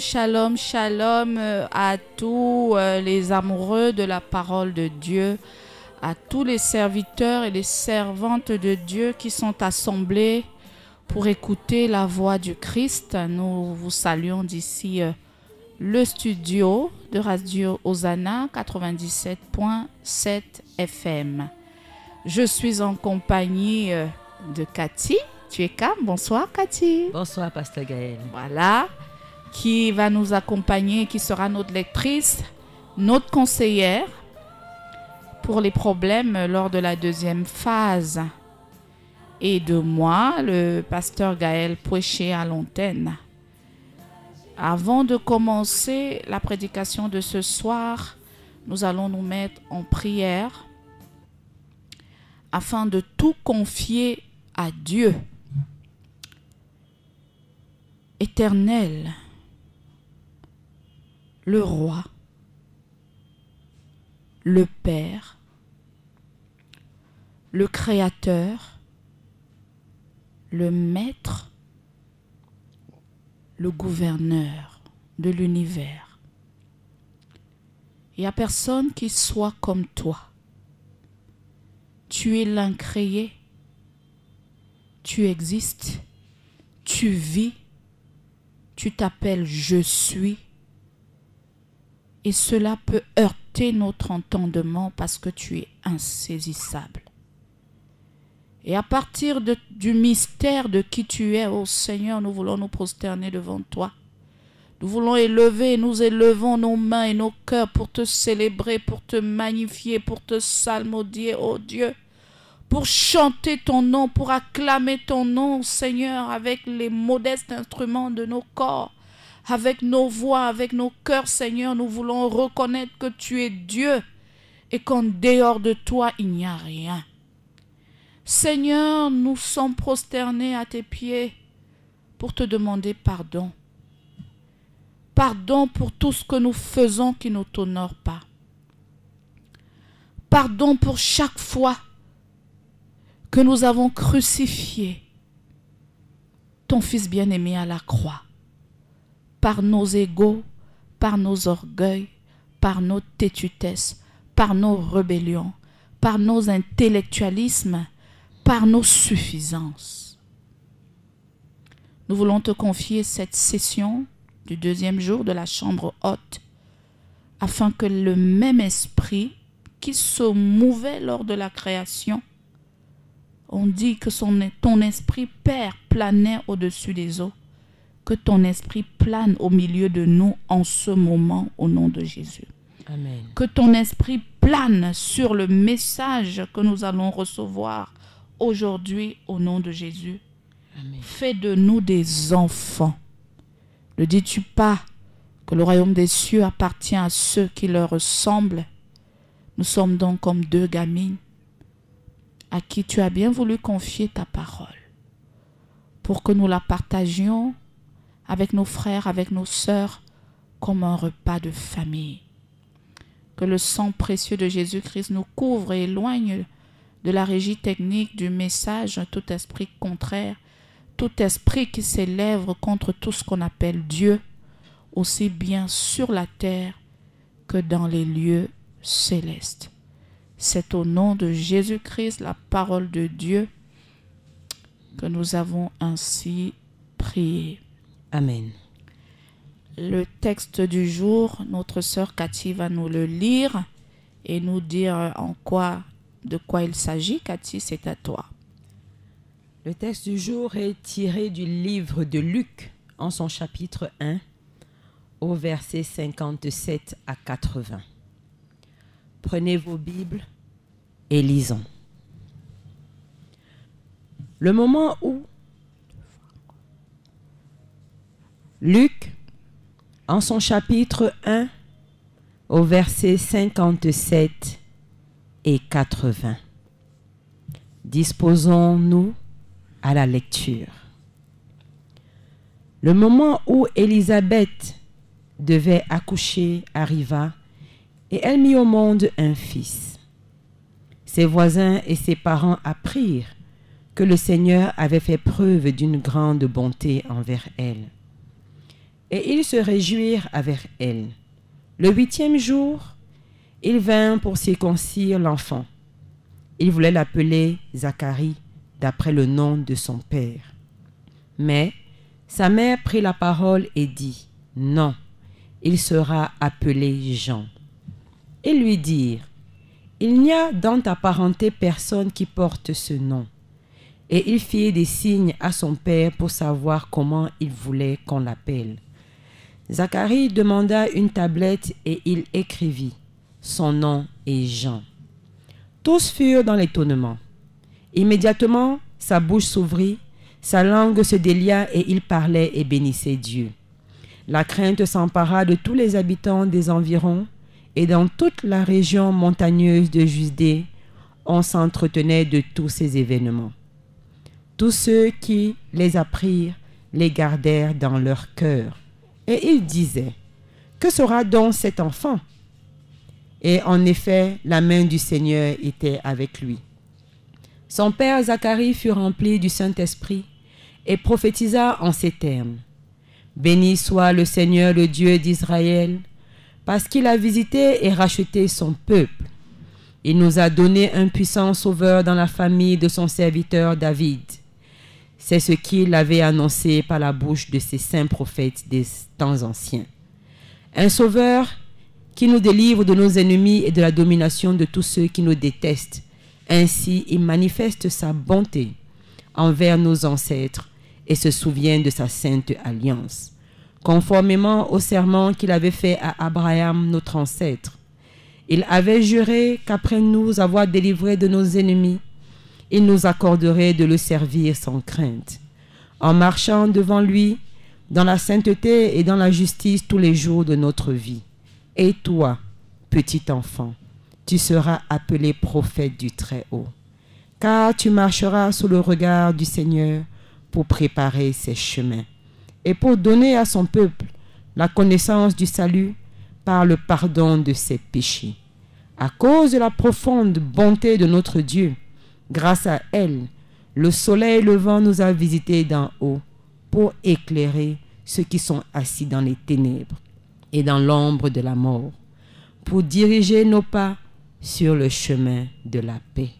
shalom, shalom, euh, à tous euh, les amoureux de la parole de Dieu, à tous les serviteurs et les servantes de Dieu qui sont assemblés pour écouter la voix du Christ. Nous vous saluons d'ici euh, le studio de Radio Osana 97.7 FM. Je suis en compagnie de Cathy. Tu es Cam Bonsoir Cathy. Bonsoir, Pasteur Gaël. Voilà, qui va nous accompagner, qui sera notre lectrice, notre conseillère pour les problèmes lors de la deuxième phase. Et de moi, le pasteur Gaël Pouéché à l'antenne. Avant de commencer la prédication de ce soir, nous allons nous mettre en prière afin de tout confier à Dieu éternel, le roi, le Père, le Créateur, le Maître, le gouverneur de l'univers. Il n'y a personne qui soit comme toi. Tu es l'incréé. Tu existes. Tu vis. Tu t'appelles je suis. Et cela peut heurter notre entendement parce que tu es insaisissable. Et à partir du mystère de qui tu es, ô Seigneur, nous voulons nous prosterner devant toi. Nous voulons élever, nous élevons nos mains et nos cœurs pour te célébrer, pour te magnifier, pour te salmodier, ô Dieu, pour chanter ton nom, pour acclamer ton nom, Seigneur, avec les modestes instruments de nos corps, avec nos voix, avec nos cœurs, Seigneur, nous voulons reconnaître que tu es Dieu et qu'en dehors de toi, il n'y a rien. Seigneur, nous sommes prosternés à tes pieds pour te demander pardon. Pardon pour tout ce que nous faisons qui ne t'honore pas. Pardon pour chaque fois que nous avons crucifié ton Fils bien-aimé à la croix, par nos égaux, par nos orgueils, par nos têtutesses, par nos rébellions, par nos intellectualismes, par nos suffisances. Nous voulons te confier cette session du deuxième jour de la chambre haute, afin que le même esprit qui se mouvait lors de la création, on dit que ton esprit Père planait au-dessus des eaux, que ton esprit plane au milieu de nous en ce moment au nom de Jésus Amen. que ton esprit plane sur le message que nous allons recevoir aujourd'hui au nom de Jésus. Amen. Fais de nous des enfants. Ne dis-tu pas que le royaume des cieux appartient à ceux qui leur ressemblent? Nous sommes donc comme deux gamines à qui tu as bien voulu confier ta parole pour que nous la partagions avec nos frères, avec nos sœurs, comme un repas de famille. Que le sang précieux de Jésus-Christ nous couvre et éloigne de la régie technique du message tout esprit contraire, tout esprit qui s'élève contre tout ce qu'on appelle Dieu, aussi bien sur la terre que dans les lieux célestes. C'est au nom de Jésus-Christ, la parole de Dieu, que nous avons ainsi prié. Amen. Le texte du jour, notre sœur Cathy va nous le lire et nous dire en quoi, de quoi il s'agit. Cathy, c'est à toi. Le texte du jour est tiré du livre de Luc en son chapitre 1 au verset 57 à 80. Prenez vos Bibles et lisons. Le moment où Luc, en son chapitre 1, au verset 57 et 80. Disposons-nous à la lecture. Le moment où Élisabeth devait accoucher arriva et elle mit au monde un fils. Ses voisins et ses parents apprirent que le Seigneur avait fait preuve d'une grande bonté envers elle. Et ils se réjouirent avec elle. Le huitième jour, il vint pour circoncire l'enfant. Il voulait l'appeler Zacharie d'après le nom de son père. Mais sa mère prit la parole et dit, Non, il sera appelé Jean. Ils lui dirent, Il n'y a dans ta parenté personne qui porte ce nom. Et il fit des signes à son père pour savoir comment il voulait qu'on l'appelle. Zacharie demanda une tablette et il écrivit, Son nom est Jean. Tous furent dans l'étonnement. Immédiatement, sa bouche s'ouvrit, sa langue se délia et il parlait et bénissait Dieu. La crainte s'empara de tous les habitants des environs et dans toute la région montagneuse de Judée, on s'entretenait de tous ces événements. Tous ceux qui les apprirent les gardèrent dans leur cœur. Et ils disaient, Que sera donc cet enfant? Et en effet, la main du Seigneur était avec lui. Son père Zacharie fut rempli du Saint-Esprit et prophétisa en ces termes. Béni soit le Seigneur, le Dieu d'Israël, parce qu'il a visité et racheté son peuple. Il nous a donné un puissant sauveur dans la famille de son serviteur David. C'est ce qu'il avait annoncé par la bouche de ses saints prophètes des temps anciens. Un sauveur qui nous délivre de nos ennemis et de la domination de tous ceux qui nous détestent. Ainsi, il manifeste sa bonté envers nos ancêtres et se souvient de sa sainte alliance, conformément au serment qu'il avait fait à Abraham, notre ancêtre. Il avait juré qu'après nous avoir délivrés de nos ennemis, il nous accorderait de le servir sans crainte, en marchant devant lui dans la sainteté et dans la justice tous les jours de notre vie. Et toi, petit enfant, tu seras appelé prophète du Très-Haut, car tu marcheras sous le regard du Seigneur pour préparer ses chemins et pour donner à son peuple la connaissance du salut par le pardon de ses péchés. À cause de la profonde bonté de notre Dieu, grâce à elle, le soleil levant nous a visités d'en haut pour éclairer ceux qui sont assis dans les ténèbres et dans l'ombre de la mort, pour diriger nos pas sur le chemin de la paix.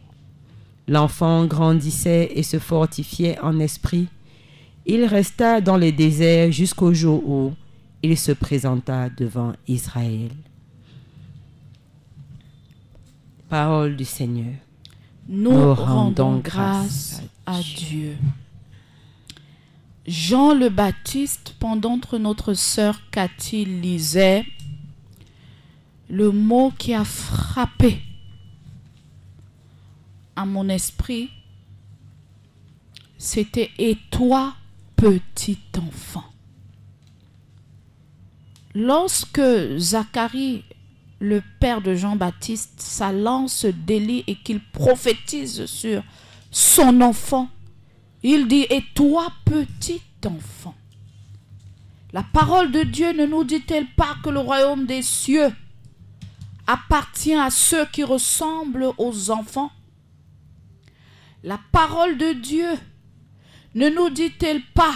L'enfant grandissait et se fortifiait en esprit. Il resta dans les déserts jusqu'au jour où il se présenta devant Israël. Parole du Seigneur. Nous, Nous rendons grâce à Dieu. Jean le Baptiste, pendant que notre sœur Cathy lisait, le mot qui a frappé à mon esprit, c'était Et toi, petit enfant. Lorsque Zacharie, le père de Jean-Baptiste, sa lance délie et qu'il prophétise sur son enfant, il dit Et toi, petit enfant. La parole de Dieu ne nous dit-elle pas que le royaume des cieux appartient à ceux qui ressemblent aux enfants? La parole de Dieu ne nous dit-elle pas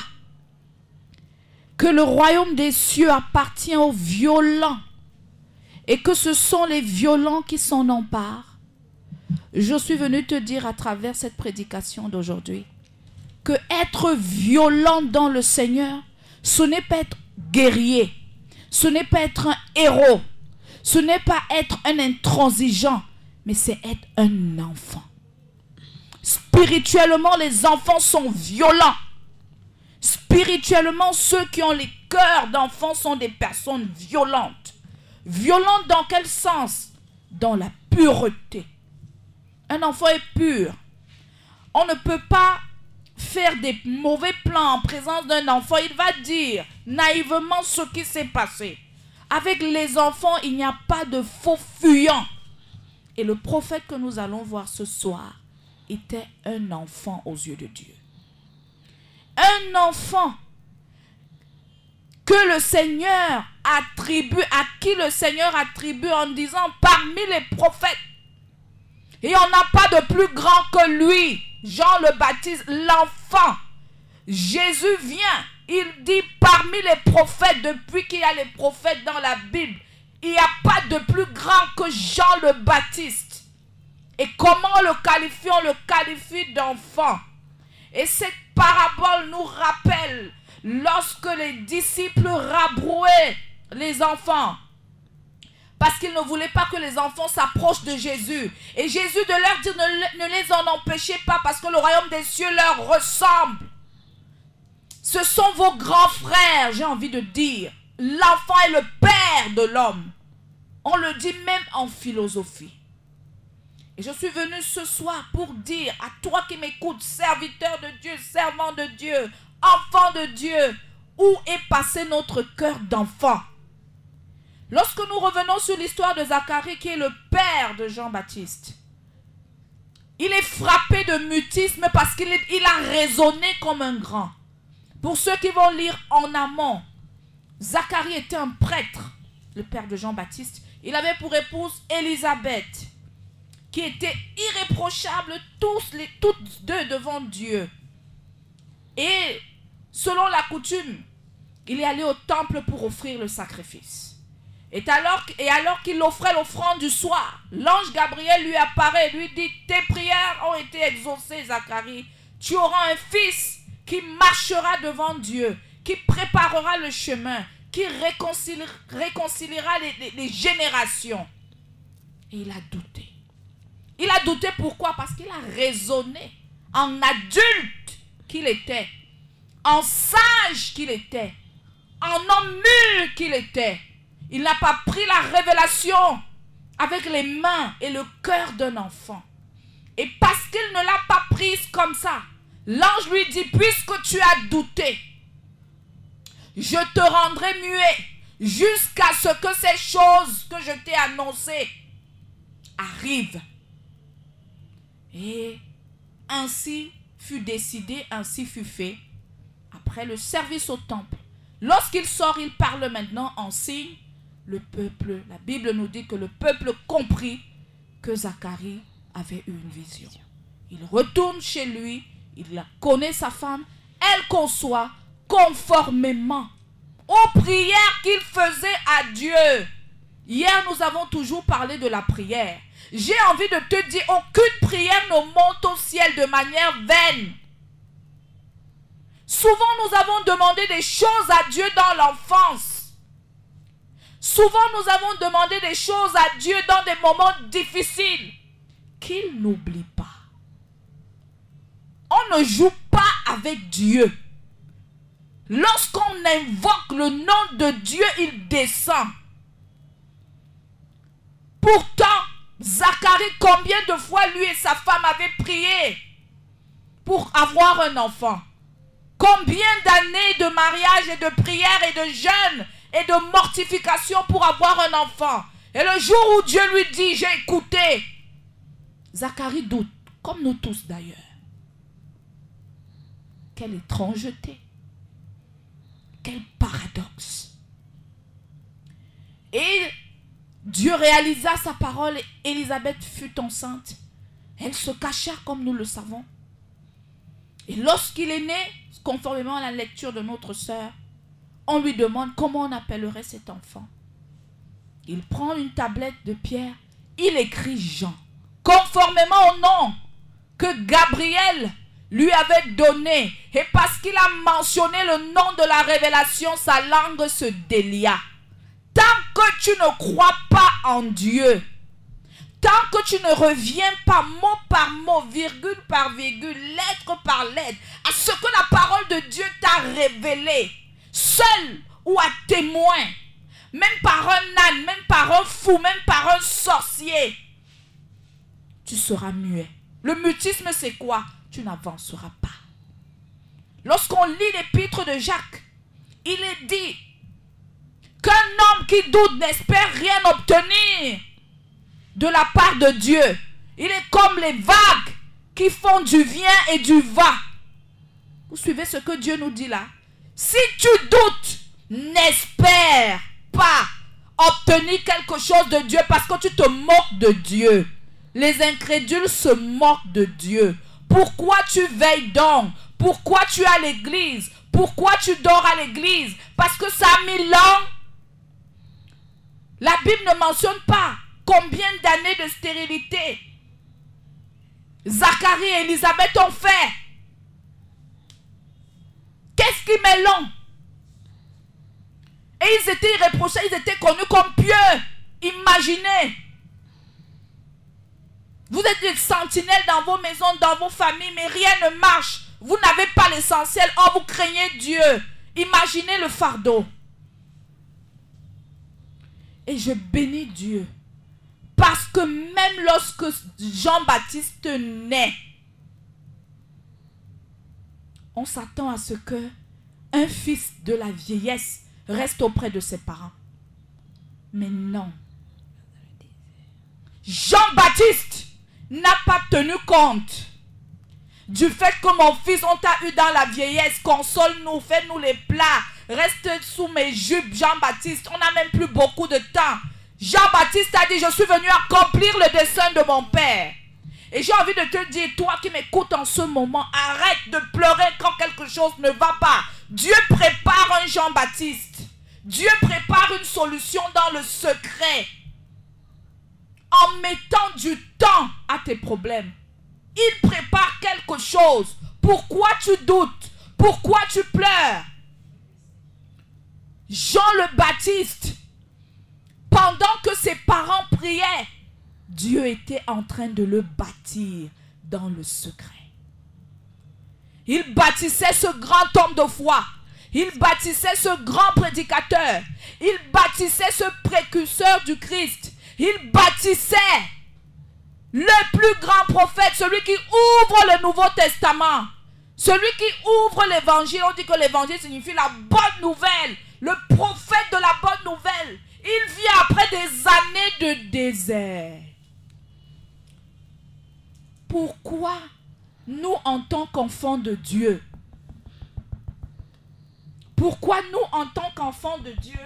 que le royaume des cieux appartient aux violents et que ce sont les violents qui s'en emparent Je suis venu te dire à travers cette prédication d'aujourd'hui que être violent dans le Seigneur, ce n'est pas être guerrier, ce n'est pas être un héros, ce n'est pas être un intransigeant, mais c'est être un enfant. Spirituellement, les enfants sont violents. Spirituellement, ceux qui ont les cœurs d'enfants sont des personnes violentes. Violentes dans quel sens? Dans la pureté. Un enfant est pur. On ne peut pas faire des mauvais plans en présence d'un enfant. Il va dire naïvement ce qui s'est passé. Avec les enfants, il n'y a pas de faux fuyants. Et le prophète que nous allons voir ce soir était un enfant aux yeux de Dieu. Un enfant que le Seigneur attribue, à qui le Seigneur attribue en disant parmi les prophètes. Et on n'a pas de plus grand que lui, Jean le Baptiste, l'enfant. Jésus vient, il dit parmi les prophètes, depuis qu'il y a les prophètes dans la Bible, il n'y a pas de plus grand que Jean le Baptiste. Et comment le qualifie? On le qualifie d'enfant. Et cette parabole nous rappelle lorsque les disciples rabrouaient les enfants. Parce qu'ils ne voulaient pas que les enfants s'approchent de Jésus. Et Jésus de leur dire ne, les en empêchez pas parce que le royaume des cieux leur ressemble. Ce sont vos grands frères, j'ai envie de dire. L'enfant est le père de l'homme. On le dit même en philosophie. Et je suis venu ce soir pour dire à toi qui m'écoutes, serviteur de Dieu, servant de Dieu, enfant de Dieu, où est passé notre cœur d'enfant? Lorsque nous revenons sur l'histoire de Zacharie, qui est le père de Jean-Baptiste, il est frappé de mutisme parce qu'il il a raisonné comme un grand. Pour ceux qui vont lire en amont, Zacharie était un prêtre, le père de Jean-Baptiste. Il avait pour épouse Élisabeth, qui était irréprochable tous les, toutes deux devant Dieu. Et selon la coutume, il est allé au temple pour offrir le sacrifice. Et alors, qu'il offrait l'offrande du soir, l'ange Gabriel lui apparaît et lui dit, tes prières ont été exaucées, Zacharie. Tu auras un fils qui marchera devant Dieu, qui préparera le chemin, qui réconciliera, les, générations. Il a douté. Il a douté pourquoi? Parce qu'il a raisonné en adulte qu'il était, en sage qu'il était, en homme qu'il était. Il n'a pas pris la révélation avec les mains et le cœur d'un enfant. Et parce qu'il ne l'a pas prise comme ça, l'ange lui dit, puisque tu as douté, je te rendrai muet jusqu'à ce que ces choses que je t'ai annoncées arrivent. Et ainsi fut décidé, ainsi fut fait. Après le service au temple, lorsqu'il sort, il parle maintenant en signe le peuple, la Bible nous dit que le peuple comprit que Zacharie avait eu une vision. Il retourne chez lui, il connaît sa femme, elle conçoit conformément aux prières qu'il faisait à Dieu. Hier, nous avons toujours parlé de la prière. J'ai envie de te dire, aucune prière ne monte au ciel de manière vaine. Souvent, nous avons demandé des choses à Dieu dans l'enfance. Souvent, nous avons demandé des choses à Dieu dans des moments difficiles qu'il n'oublie pas. On ne joue pas avec Dieu. Lorsqu'on invoque le nom de Dieu, il descend. Pourtant, Zacharie, combien de fois lui et sa femme avaient prié pour avoir un enfant? Combien d'années de mariage et de prière et de jeûne et de mortification pour avoir un enfant. Et le jour où Dieu lui dit, j'ai écouté, Zacharie doute, comme nous tous d'ailleurs. Quelle étrangeté. Quel paradoxe. Et Dieu réalisa sa parole et Élisabeth fut enceinte. Elle se cacha comme nous le savons. Et lorsqu'il est né, conformément à la lecture de notre sœur, on lui demande comment on appellerait cet enfant. Il prend une tablette de pierre, il écrit Jean, conformément au nom que Gabriel lui avait donné. Et parce qu'il a mentionné le nom de la révélation, sa langue se délia. Tant que tu ne crois pas en Dieu, tant que tu ne reviens pas mot par mot, virgule par virgule, lettre par lettre, à ce que la parole de Dieu t'a révélé, seul ou à témoin, même par un âne, même par un fou, même par un sorcier, tu seras muet. Le mutisme, c'est quoi? Tu n'avanceras pas. Lorsqu'on lit l'épître de Jacques, il est dit qu'un homme qui doute n'espère rien obtenir de la part de Dieu. Il est comme les vagues qui font du vient et du va. Vous suivez ce que Dieu nous dit là? Si tu doutes, N'espère pas obtenir quelque chose de Dieu parce que tu te moques de Dieu. Les incrédules se moquent de Dieu. Pourquoi tu veilles donc? Pourquoi tu à l'église? Pourquoi tu dors à l'église? Parce que ça a mis long. La Bible ne mentionne pas combien d'années de stérilité Zacharie et Élisabeth ont fait. Qu'est-ce qui met long? Et ils étaient irréprochés, ils étaient connus comme pieux. Imaginez. Vous êtes des sentinelles dans vos maisons, dans vos familles, mais rien ne marche. Vous n'avez pas l'essentiel. Oh, vous craignez Dieu. Imaginez le fardeau. Et je bénis Dieu. Parce que même lorsque Jean-Baptiste naît, on s'attend à ce que un fils de la vieillesse reste auprès de ses parents. Mais non. Jean-Baptiste n'a pas tenu compte du fait que mon fils, on t'a eu dans la vieillesse, console-nous, fais-nous les plats, reste sous mes jupes, Jean-Baptiste. On n'a même plus beaucoup de temps. Jean-Baptiste a dit, je suis venu accomplir le dessein de mon Père. Et j'ai envie de te dire, toi qui m'écoutes en ce moment, arrête de pleurer quand quelque chose ne va pas. Dieu prépare un Jean-Baptiste. Dieu prépare une solution dans le secret. En mettant du temps à tes problèmes. Il prépare quelque chose. Pourquoi tu doutes? Pourquoi tu pleures? Jean le Baptiste, pendant que ses parents priaient, Dieu était en train de le bâtir dans le secret. Il bâtissait ce grand homme de foi. Il bâtissait ce grand prédicateur. Il bâtissait ce précurseur du Christ. Il bâtissait le plus grand prophète, celui qui ouvre le Nouveau Testament. Celui qui ouvre l'évangile. On dit que l'évangile signifie la bonne nouvelle. Le prophète de la bonne nouvelle. Il vient après des années de désert. Pourquoi nous, en tant qu'enfants de Dieu, pourquoi nous, en tant qu'enfants de Dieu,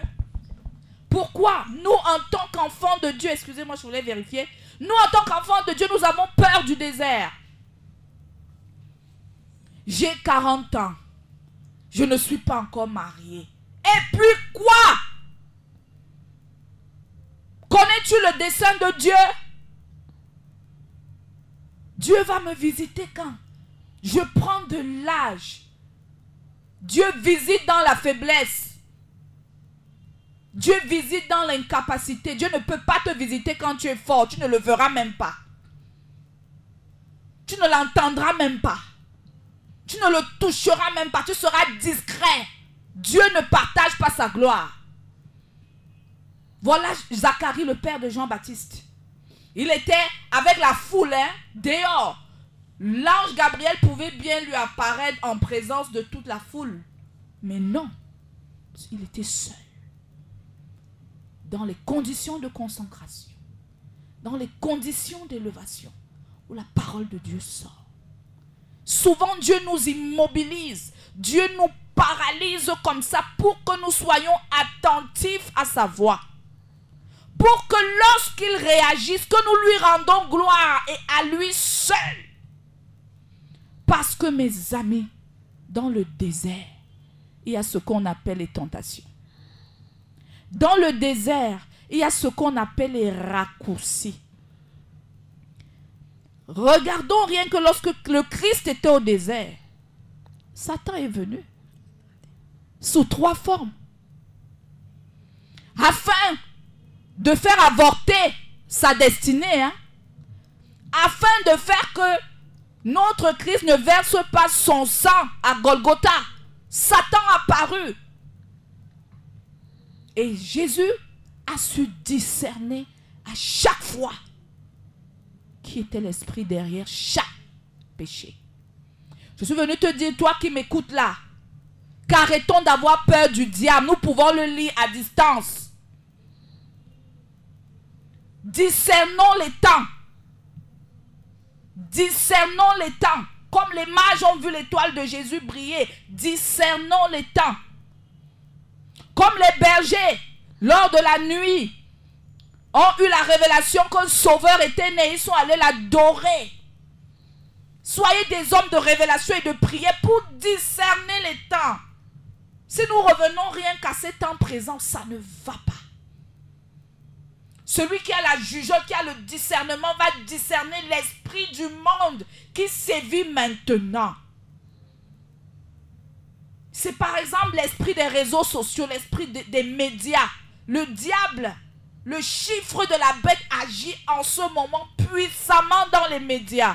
pourquoi nous, en tant qu'enfants de Dieu, excusez-moi, je voulais vérifier, nous, en tant qu'enfants de Dieu, nous avons peur du désert. J'ai 40 ans. Je ne suis pas encore marié. Et puis quoi? Connais-tu le dessein de Dieu? Dieu va me visiter quand? Je prends de l'âge. Dieu visite dans la faiblesse. Dieu visite dans l'incapacité. Dieu ne peut pas te visiter quand tu es fort. Tu ne le verras même pas. Tu ne l'entendras même pas. Tu ne le toucheras même pas. Tu seras discret. Dieu ne partage pas sa gloire. Voilà Zacharie, le père de Jean-Baptiste. Il était avec la foule hein, dehors. L'ange Gabriel pouvait bien lui apparaître en présence de toute la foule. Mais non, il était seul. Dans les conditions de concentration, dans les conditions d'élévation, où la parole de Dieu sort. Souvent, Dieu nous immobilise. Dieu nous paralyse comme ça pour que nous soyons attentifs à sa voix. Pour que lorsqu'il réagisse, que nous lui rendons gloire et à lui seul. Parce que mes amis, dans le désert, il y a ce qu'on appelle les tentations. Dans le désert, il y a ce qu'on appelle les raccourcis. Regardons rien que lorsque le Christ était au désert, Satan est venu sous trois formes. Afin de faire avorter sa destinée, hein, afin de faire que notre Christ ne verse pas son sang à Golgotha. Satan apparu. Et Jésus a su discerner à chaque fois qui était l'esprit derrière chaque péché. Je suis venu te dire, toi qui m'écoutes là, qu'arrêtons d'avoir peur du diable. Nous pouvons le lire à distance. Discernons les temps. Discernons les temps. Comme les mages ont vu l'étoile de Jésus briller. Discernons les temps. Comme les bergers, lors de la nuit, ont eu la révélation qu'un sauveur était né, ils sont allés l'adorer. Soyez des hommes de révélation et de prière pour discerner les temps. Si nous revenons rien qu'à ces temps présents, ça ne va pas. Celui qui a la jugeote, qui a le discernement, va discerner l'esprit du monde qui sévit maintenant. C'est par exemple l'esprit des réseaux sociaux, l'esprit de- des médias. Le diable, le chiffre de la bête agit en ce moment puissamment dans les médias.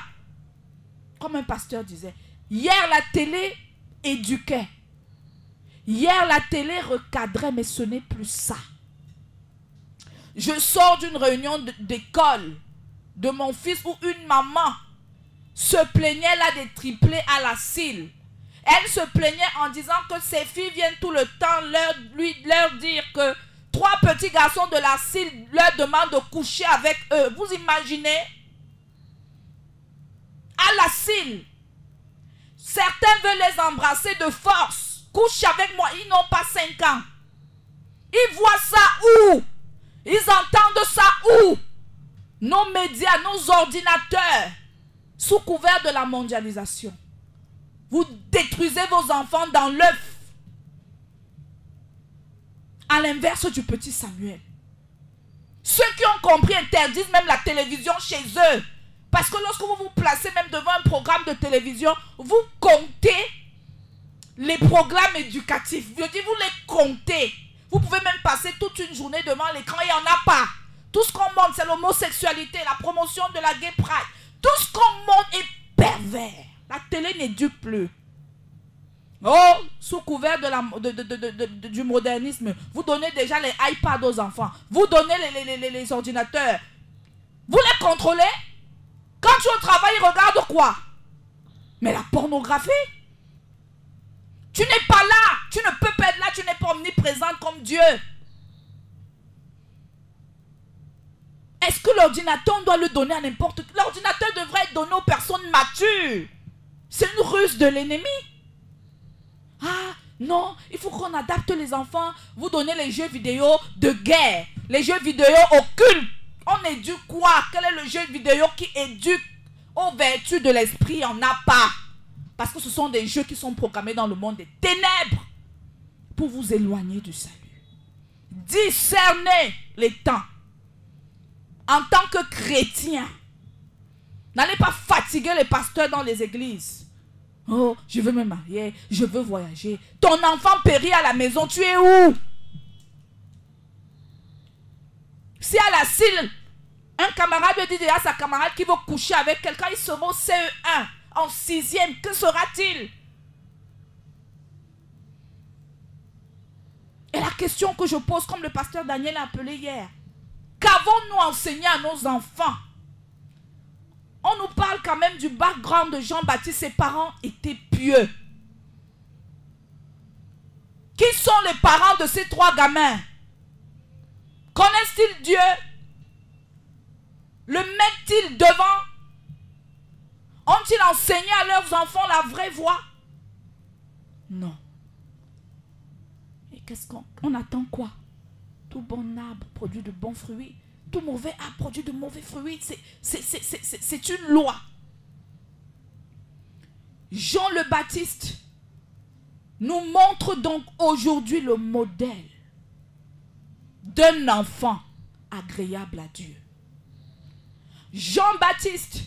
Comme un pasteur disait, hier la télé éduquait. Hier la télé recadrait, mais ce n'est plus ça. Je sors d'une réunion d'école de mon fils où une maman se plaignait là des triplés à la cile. Elle se plaignait en disant que ses filles viennent tout le temps leur, lui, leur dire que trois petits garçons de la cile leur demandent de coucher avec eux. Vous imaginez? À la cile. Certains veulent les embrasser de force. Couche avec moi. Ils n'ont pas 5 ans. Ils voient ça où? Ils entendent ça où? Nos médias, nos ordinateurs, sous couvert de la mondialisation. Vous détruisez vos enfants dans l'œuf. À l'inverse du petit Samuel. Ceux qui ont compris interdisent même la télévision chez eux. Parce que lorsque vous vous placez même devant un programme de télévision, vous comptez les programmes éducatifs. Je dis, vous les comptez. Vous pouvez même passer toute une journée devant l'écran, il n'y en a pas. Tout ce qu'on montre, c'est l'homosexualité, la promotion de la gay pride. Tout ce qu'on montre est pervers. La télé n'éduque plus. Oh, sous couvert de du modernisme, vous donnez déjà les iPads aux enfants. Vous donnez les, ordinateurs. Vous les contrôlez? Quand tu es au travail, quoi? Mais la pornographie? Tu n'es pas là. Tu ne peux omniprésente comme Dieu. Est-ce que l'ordinateur, on doit le donner à n'importe qui? L'ordinateur devrait être donné aux personnes matures. C'est une ruse de l'ennemi. Ah, non, il faut qu'on adapte les enfants. Vous donnez les jeux vidéo de guerre, les jeux vidéo occultes. On éduque quoi? Quel est le jeu vidéo qui éduque aux vertus de l'esprit? Il n'y en a pas. Parce que ce sont des jeux qui sont programmés dans le monde des ténèbres pour vous éloigner du salut. Discernez les temps. En tant que chrétien, n'allez pas fatiguer les pasteurs dans les églises. Oh, je veux me marier, je veux voyager. Ton enfant périt à la maison, tu es où? Si à la cile, un camarade dit à sa camarade qui veut coucher avec quelqu'un, il sera au CE1, en sixième, que sera-t-il? Et la question que je pose, comme le pasteur Daniel a appelé hier, qu'avons-nous enseigné à nos enfants? On nous parle quand même du background de Jean-Baptiste. Ses parents étaient pieux. Qui sont les parents de ces trois gamins? Connaissent-ils Dieu? Le mettent-ils devant? Ont-ils enseigné à leurs enfants la vraie voie? Non. Qu'est-ce qu'on on attend quoi? Tout bon arbre produit de bons fruits tout mauvais a produit de mauvais fruits. C'est une loi. Jean le Baptiste nous montre donc aujourd'hui le modèle d'un enfant agréable à Dieu. Jean-Baptiste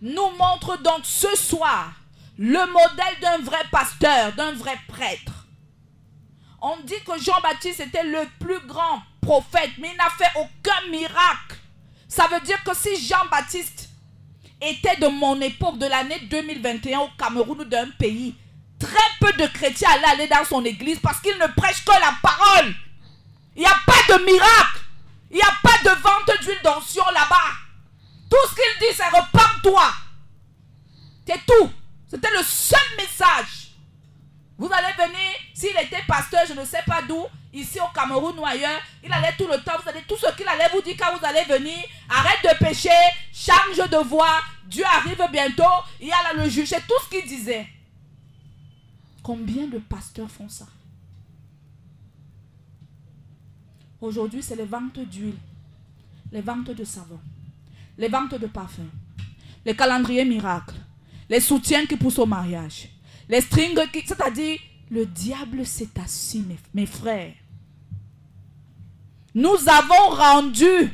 nous montre donc ce soir le modèle d'un vrai pasteur, d'un vrai prêtre. On dit que Jean-Baptiste était le plus grand prophète, mais il n'a fait aucun miracle. Ça veut dire que si Jean-Baptiste était de mon époque, de l'année 2021 au Cameroun ou d'un pays, très peu de chrétiens allaient aller dans son église parce qu'il ne prêche que la parole. Il n'y a pas de miracle. Il n'y a pas de vente d'huile d'onction là-bas. Tout ce qu'il dit, c'est repars-toi. C'est tout. C'était le seul message. Vous allez venir, s'il était pasteur, je ne sais pas d'où, ici au Cameroun ou ailleurs, il allait tout le temps, vous allez tout ce qu'il allait vous dire quand vous allez venir, arrête de pécher, change de voix, Dieu arrive bientôt, il y a le juge, c'est tout ce qu'il disait. Combien de pasteurs font ça? Aujourd'hui, c'est les ventes d'huile, les ventes de savon, les ventes de parfums, les calendriers miracles, les soutiens qui poussent au mariage, les strings qui... C'est-à-dire, le diable s'est assis, mes, mes frères. Nous avons rendu,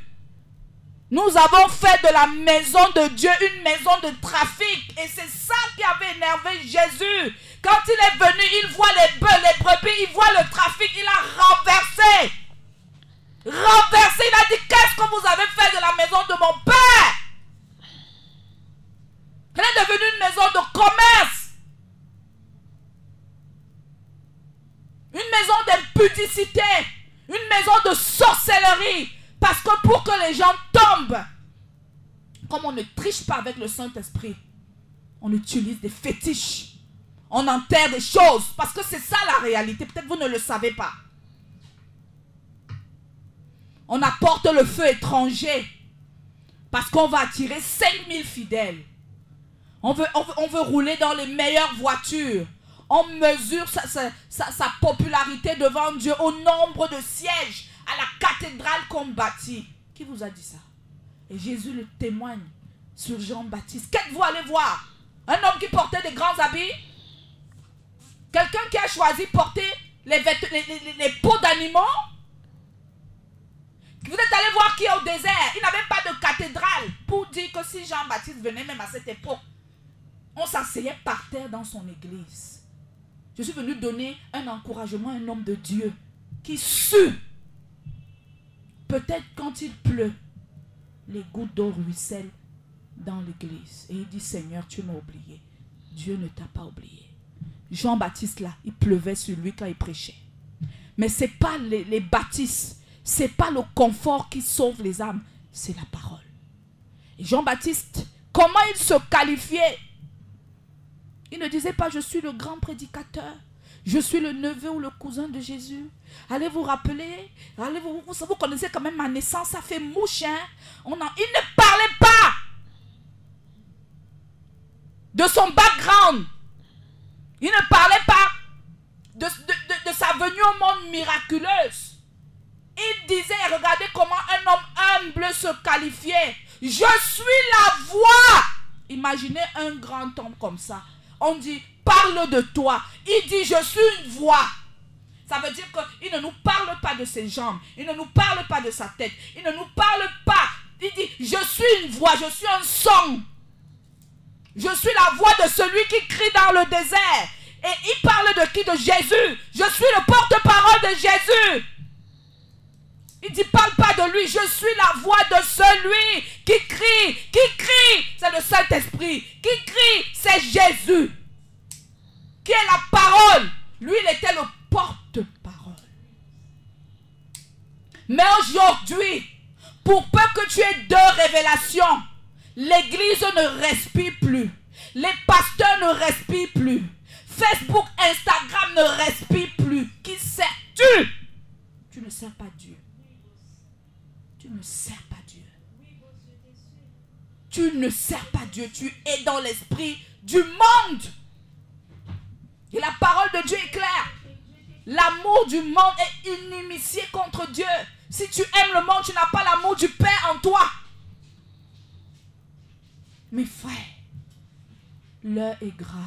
nous avons fait de la maison de Dieu une maison de trafic. Et c'est ça qui avait énervé Jésus. Quand il est venu, il voit les bœufs, les brebis, il voit le trafic, il a renversé. Renversé, il a dit, qu'est-ce que vous avez fait de la maison de mon père? Elle est devenue une maison de commerce. Une maison d'impudicité. Une maison de sorcellerie. Parce que pour que les gens tombent, comme on ne triche pas avec le Saint-Esprit, on utilise des fétiches. On enterre des choses. Parce que c'est ça la réalité. Peut-être vous ne le savez pas. On apporte le feu étranger. Parce qu'on va attirer 5000 fidèles. On veut, rouler dans les meilleures voitures. On mesure sa, popularité devant Dieu au nombre de sièges à la cathédrale qu'on bâtit. Qui vous a dit ça? Et Jésus le témoigne sur Jean-Baptiste. Qu'êtes-vous allé voir? Un homme qui portait des grands habits? Quelqu'un qui a choisi porter les peaux d'animaux? Vous êtes allé voir qui est au désert? Il n'avait pas de cathédrale pour dire que si Jean-Baptiste venait même à cette époque, on s'asseyait par terre dans son église. Je suis venu donner un encouragement à un homme de Dieu qui sut, peut-être quand il pleut, les gouttes d'eau ruissellent dans l'église. Et il dit, Seigneur, tu m'as oublié. Dieu ne t'a pas oublié. Jean-Baptiste, là, il pleuvait sur lui quand il prêchait. Mais ce n'est pas les, les baptistes, ce n'est pas le confort qui sauve les âmes, c'est la parole. Jean-Baptiste, comment il se qualifiait Il ne disait pas je suis le grand prédicateur, je suis le neveu ou le cousin de Jésus. Allez vous rappeler, allez vous, vous, connaissez quand même ma naissance, ça fait mouche. Hein? On en, il ne parlait pas de son background. Il ne parlait pas de sa venue au monde miraculeuse. Il disait, regardez comment un homme humble se qualifiait. Je suis la voix. Imaginez un grand homme comme ça. On dit, parle de toi. Il dit, je suis une voix. Ça veut dire qu'il ne nous parle pas de ses jambes. Il ne nous parle pas de sa tête. Il ne nous parle pas. Il dit, je suis une voix, je suis un son. Je suis la voix de celui qui crie dans le désert. Et il parle de qui? De Jésus. Je suis le porte-parole de Jésus. Il dit, parle pas de lui. Je suis la voix de celui qui crie. Qui crie C'est le Saint-Esprit. Qui crie C'est Jésus. Qui est la parole. Lui, il était le porte-parole. Mais aujourd'hui, pour peu que tu aies deux révélations, l'église ne respire plus. Les pasteurs ne respirent plus. Facebook, Instagram ne respire plus. Qui sers-tu Tu ne sers pas Dieu. Ne sers pas Dieu. Tu ne sers pas Dieu. Tu es dans l'esprit du monde. Et la parole de Dieu est claire. L'amour du monde est inimitié contre Dieu. Si tu aimes le monde, tu n'as pas l'amour du Père en toi. Mes frères, l'heure est grave.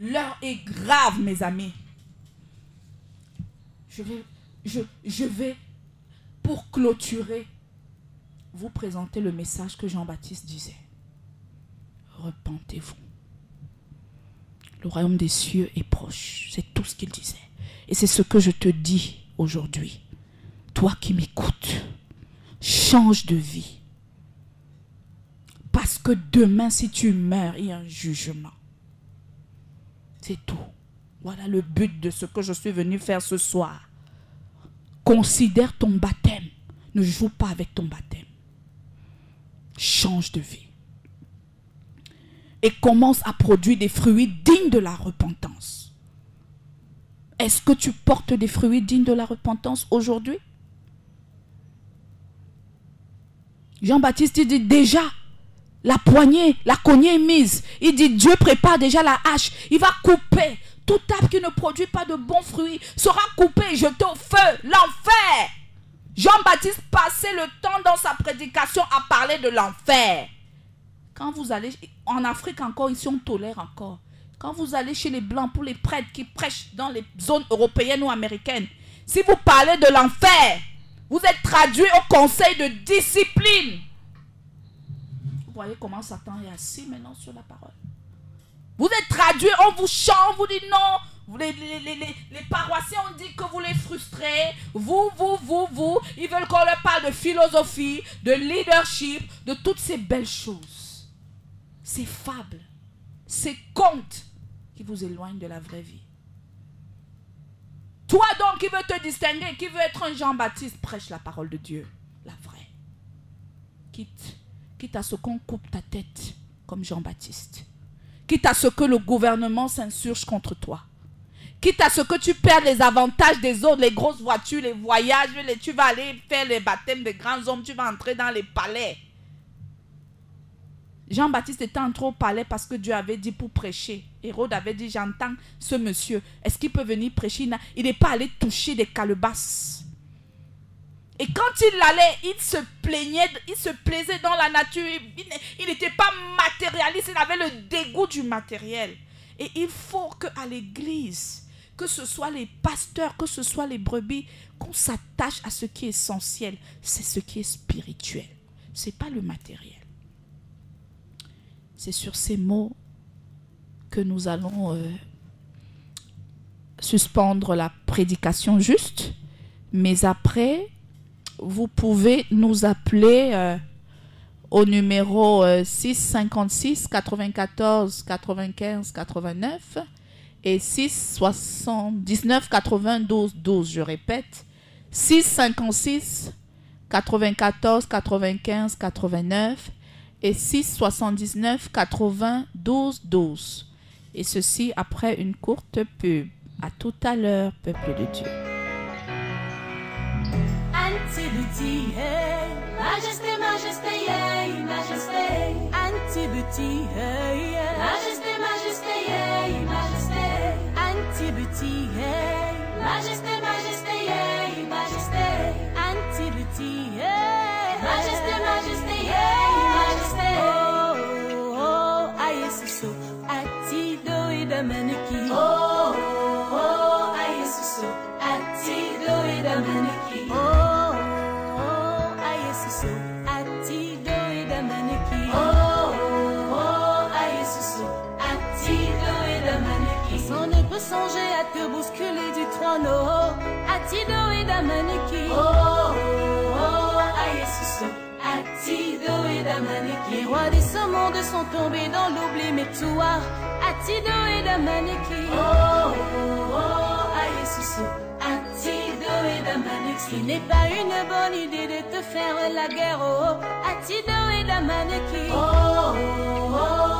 L'heure est grave, mes amis. Je vais, je, je vais, pour clôturer, vous présenter le message que Jean-Baptiste disait. Repentez-vous. Le royaume des cieux est proche. C'est tout ce qu'il disait. Et c'est ce que je te dis aujourd'hui. Toi qui m'écoutes, change de vie. Parce que demain, si tu meurs, il y a un jugement. C'est tout. Voilà le but de ce que je suis venu faire ce soir. Considère ton baptême. Ne joue pas avec ton baptême. Change de vie. Et commence à produire des fruits dignes de la repentance. Est-ce que tu portes des fruits dignes de la repentance aujourd'hui? Jean-Baptiste dit déjà, la poignée, la cognée mise. Il dit Dieu prépare déjà la hache. Il va couper tout arbre qui ne produit pas de bons fruits sera coupé et jeté au feu, l'enfer. Jean-Baptiste passait le temps dans sa prédication à parler de l'enfer. Quand vous allez en Afrique encore, ici on tolère encore. Quand vous allez chez les Blancs pour les prêtres qui prêchent dans les zones européennes ou américaines, si vous parlez de l'enfer, vous êtes traduit au conseil de discipline. Vous voyez comment Satan est assis maintenant sur la parole. Vous êtes traduit, on vous chante, on vous dit non. Les paroissiens ont dit que vous les frustrez. Vous, vous, vous, vous. Ils veulent qu'on leur parle de philosophie, de leadership, de toutes ces belles choses. Ces fables, ces contes qui vous éloignent de la vraie vie. Toi donc qui veux te distinguer, qui veut être un Jean-Baptiste, prêche la parole de Dieu, la vraie. Quitte, quitte à ce qu'on coupe ta tête comme Jean-Baptiste. Quitte à ce que le gouvernement s'insurge contre toi. Quitte à ce que tu perdes les avantages des autres, les grosses voitures, les voyages, tu vas aller faire les baptêmes des grands hommes, tu vas entrer dans les palais. Jean-Baptiste était entré au palais parce que Dieu avait dit pour prêcher. Hérode avait dit, j'entends ce monsieur, est-ce qu'il peut venir prêcher? Il n'est pas allé toucher des calebasses. Et quand il allait, il se plaignait, il se plaisait dans la nature. Il n'était pas matérialiste, il avait le dégoût du matériel. Et il faut qu'à l'église, que ce soit les pasteurs, que ce soit les brebis, qu'on s'attache à ce qui est essentiel. C'est ce qui est spirituel. Ce n'est pas le matériel. C'est sur ces mots que nous allons euh, suspendre la prédication juste. Mais après, vous pouvez nous appeler euh, au numéro euh, 656 94 95 89 et 679 92 12. Je répète, 656 94 95 89 et 679 92 12. Et ceci après une courte pub. À tout à l'heure, peuple de Dieu. Antibuti, hey. Majesté, majesté, hey, majesté. Antibuti, hey, hey. Majesté, majesté, hey, majesté. Antibuti, hey. Majesté, majesté, hey, majesté. Antibuti, hey. Majesté, majesté, hey, majesté. Oh, oh, oh, aïe, c'est so. Damaniki. Oh, Atido et Damaniki. Oh, oh, oh, aïe, c'est so. Atido et Damaniki. Les rois de ce monde sont tombés dans l'oubli, mais toi, Atido et Damaniki. Oh, oh, oh, aïe, c'est so. Atido et Damaniki. Ce n'est pas une bonne idée de te faire la guerre. Oh, Atido et Damaniki. Oh, oh, oh,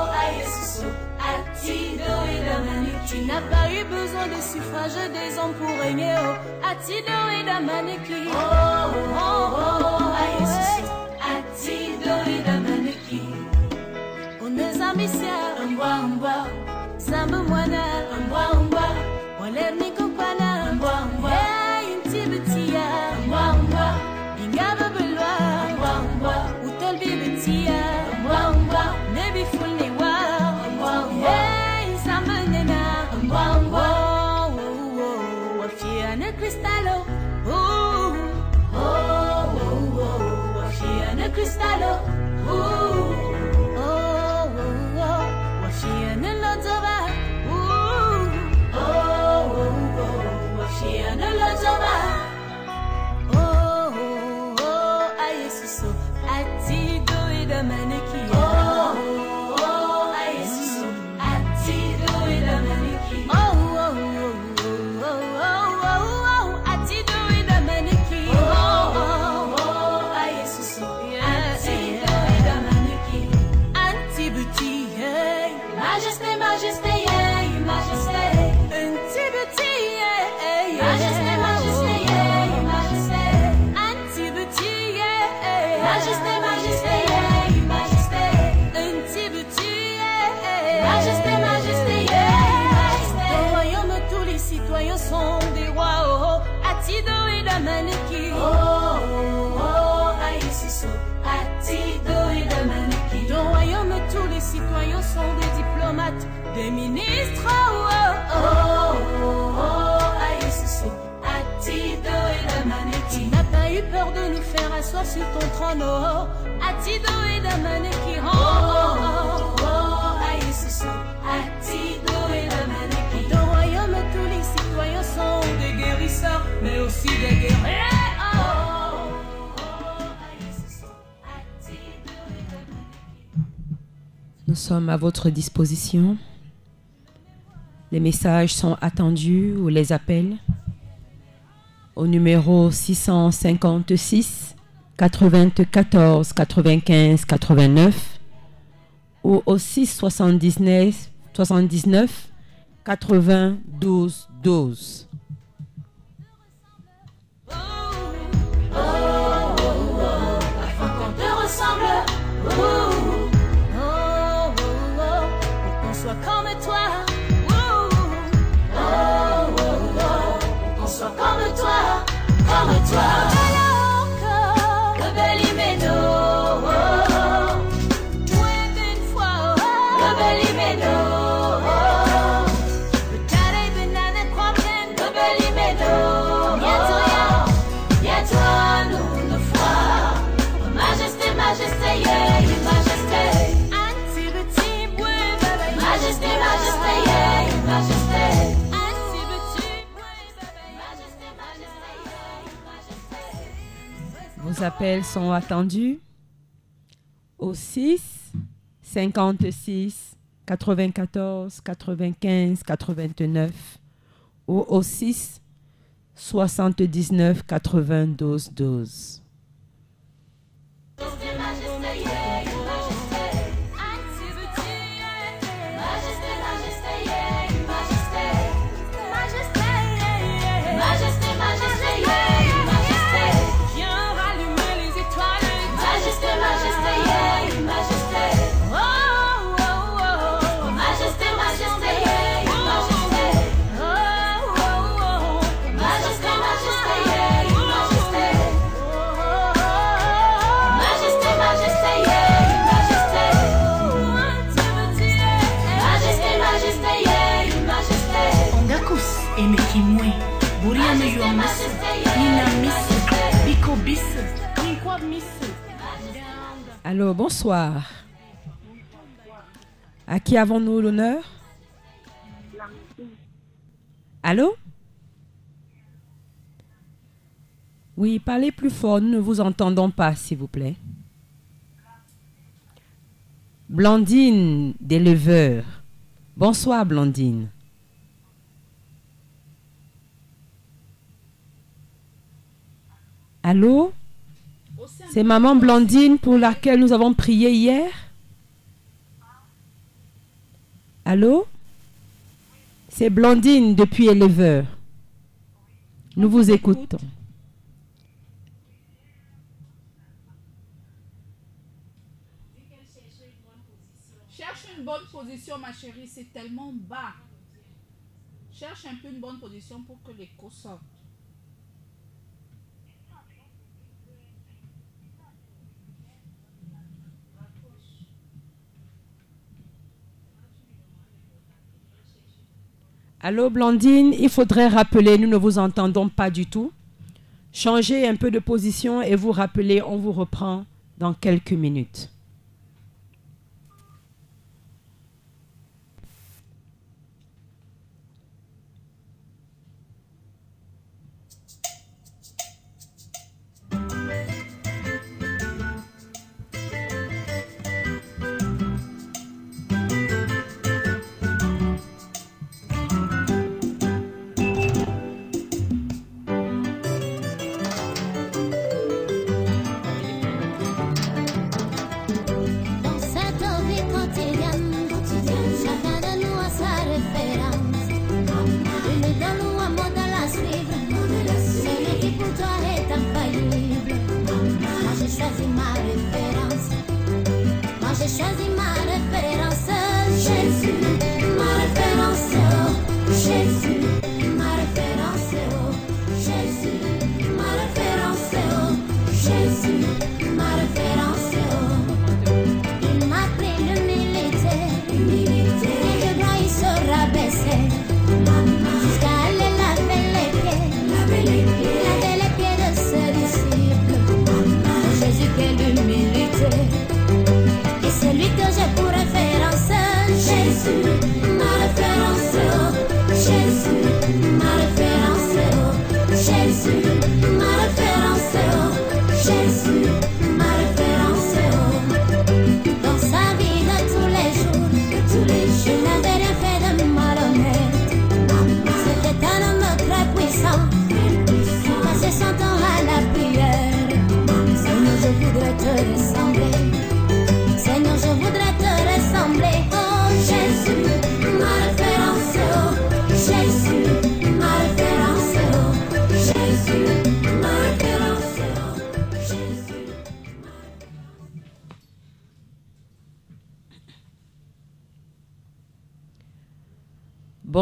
Tu n'as pas eu besoin de suffrage des hommes pour régner. Oh, Atido et. Oh, oh, oh, oh, et Damaniki. unezamisia tous les citoyens sont des guérisseurs mais aussi des guerriers Nous sommes à votre disposition. Les messages sont attendus ou les appels. Au numéro 656 94 95 89 ou au 679 79 80 12 12. afin qu'on te ressemble. Oh, oh, oh, oh, pour qu'on soit comme toi. Oh, oh, oh, oh, pour qu'on soit comme toi, comme toi. Appels sont attendus au 6 56 94 95 89 ou au 6 79 92 12. Allô, bonsoir. À qui avons-nous l'honneur? Allô? Oui, parlez plus fort, nous ne vous entendons pas, s'il vous plaît. Blandine d'éleveur. Bonsoir, Blandine. Allô? C'est maman Blandine pour laquelle nous avons prié hier Allô? C'est Blandine depuis éleveur. Nous vous écoutons. Cherche une bonne position, ma chérie, c'est tellement bas. Cherche un peu une bonne position pour que l'écho sorte. Allô Blandine, il faudrait rappeler, nous ne vous entendons pas du tout. Changez un peu de position et vous rappelez, on vous reprend dans quelques minutes. doesn't Jésus,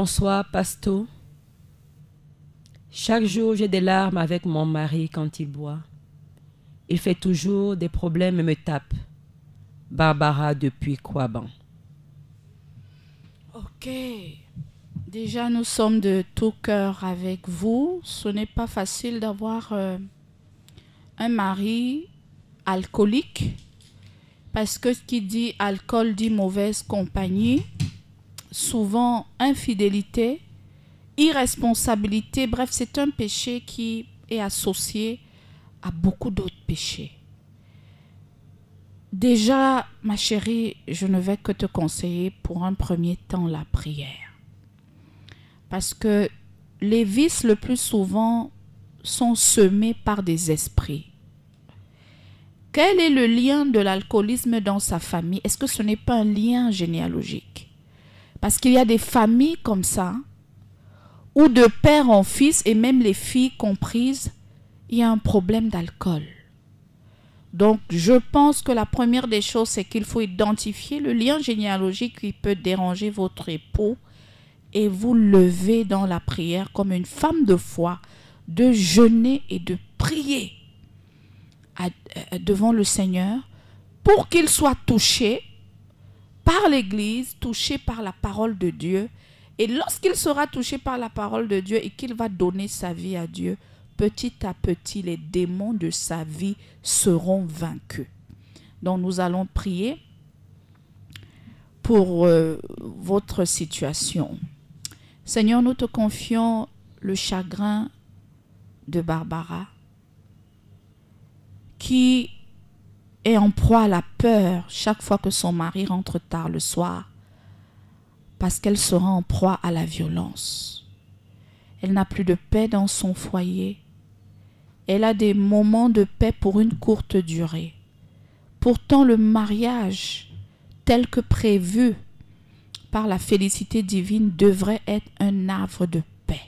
Bonsoir, Pasto. Chaque jour, j'ai des larmes avec mon mari quand il boit. Il fait toujours des problèmes et me tape. Barbara depuis Kouaban. Ok. Déjà, nous sommes de tout cœur avec vous. Ce n'est pas facile d'avoir euh, un mari alcoolique. Parce que ce qui dit alcool dit mauvaise compagnie. Souvent infidélité, irresponsabilité. Bref, c'est un péché qui est associé à beaucoup d'autres péchés. Déjà, ma chérie, je ne vais que te conseiller pour un premier temps la prière. Parce que les vices le plus souvent sont semés par des esprits. Quel est le lien de l'alcoolisme dans sa famille? Est-ce que ce n'est pas un lien généalogique? Parce qu'il y a des familles comme ça, où de père en fils, et même les filles comprises, il y a un problème d'alcool. Donc, je pense que la première des choses, c'est qu'il faut identifier le lien généalogique qui peut déranger votre époux et vous lever dans la prière comme une femme de foi, de jeûner et de prier euh, devant le Seigneur pour qu'il soit touché par l'Église, touché par la parole de Dieu. Et lorsqu'il sera touché par la parole de Dieu et qu'il va donner sa vie à Dieu, petit à petit, les démons de sa vie seront vaincus. Donc nous allons prier pour euh, votre situation. Seigneur, nous te confions le chagrin de Barbara qui est en proie à la peur chaque fois que son mari rentre tard le soir parce qu'elle sera en proie à la violence. Elle n'a plus de paix dans son foyer. Elle a des moments de paix pour une courte durée. Pourtant, le mariage, tel que prévu par la félicité divine, devrait être un havre de paix.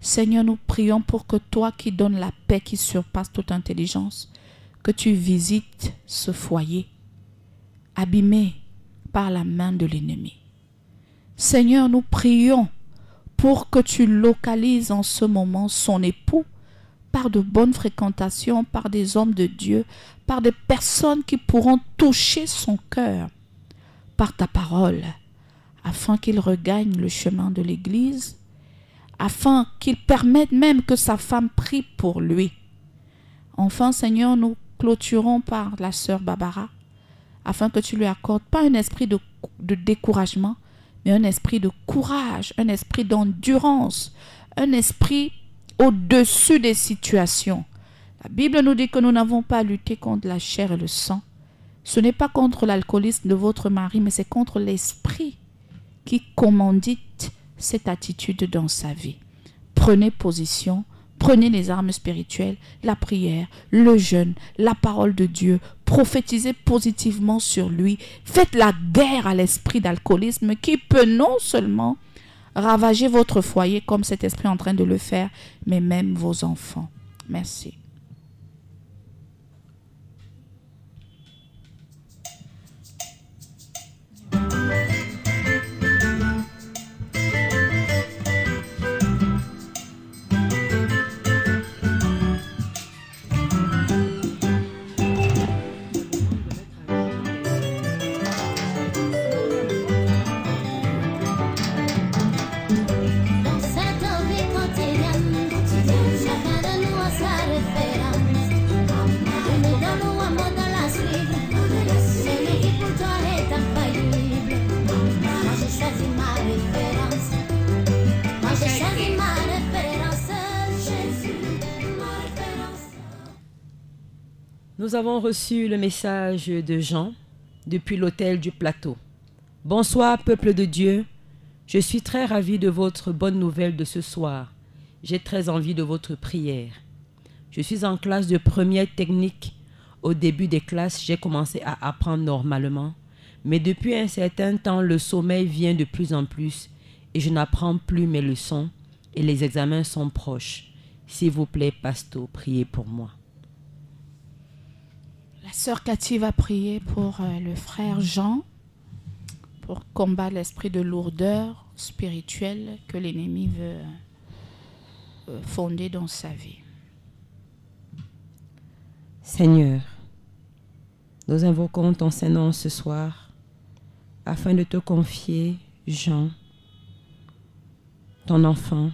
Seigneur, nous prions pour que toi qui donnes la paix qui surpasse toute intelligence, que tu visites ce foyer, abîmé par la main de l'ennemi. Seigneur, nous prions pour que tu localises en ce moment son époux par de bonnes fréquentations, par des hommes de Dieu, par des personnes qui pourront toucher son cœur par ta parole, afin qu'il regagne le chemin de l'Église, afin qu'il permette même que sa femme prie pour lui. Enfin, Seigneur, nous clôturons par la sœur Barbara, afin que tu lui accordes pas un esprit de, de découragement, mais un esprit de courage, un esprit d'endurance, un esprit au-dessus des situations. La Bible nous dit que nous n'avons pas à lutter contre la chair et le sang. Ce n'est pas contre l'alcoolisme de votre mari, mais c'est contre l'esprit qui commandite cette attitude dans sa vie. Prenez position, prenez les armes spirituelles, la prière, le jeûne, la parole de Dieu, prophétisez positivement sur lui, faites la guerre à l'esprit d'alcoolisme qui peut non seulement ravager votre foyer comme cet esprit est en train de le faire, mais même vos enfants. Merci. Nous avons reçu le message de Jean depuis l'hôtel du plateau. Bonsoir, peuple de Dieu. Je suis très ravi de votre bonne nouvelle de ce soir. J'ai très envie de votre prière. Je suis en classe de première technique. Au début des classes, j'ai commencé à apprendre normalement. Mais depuis un certain temps, le sommeil vient de plus en plus et je n'apprends plus mes leçons et les examens sont proches. S'il vous plaît, Pasto, priez pour moi. Sœur Cathy va prier pour euh, le frère Jean pour combattre l'esprit de lourdeur spirituelle que l'ennemi veut euh, fonder dans sa vie. Seigneur, nous invoquons ton Saint-Nom ce soir afin de te confier Jean, ton enfant,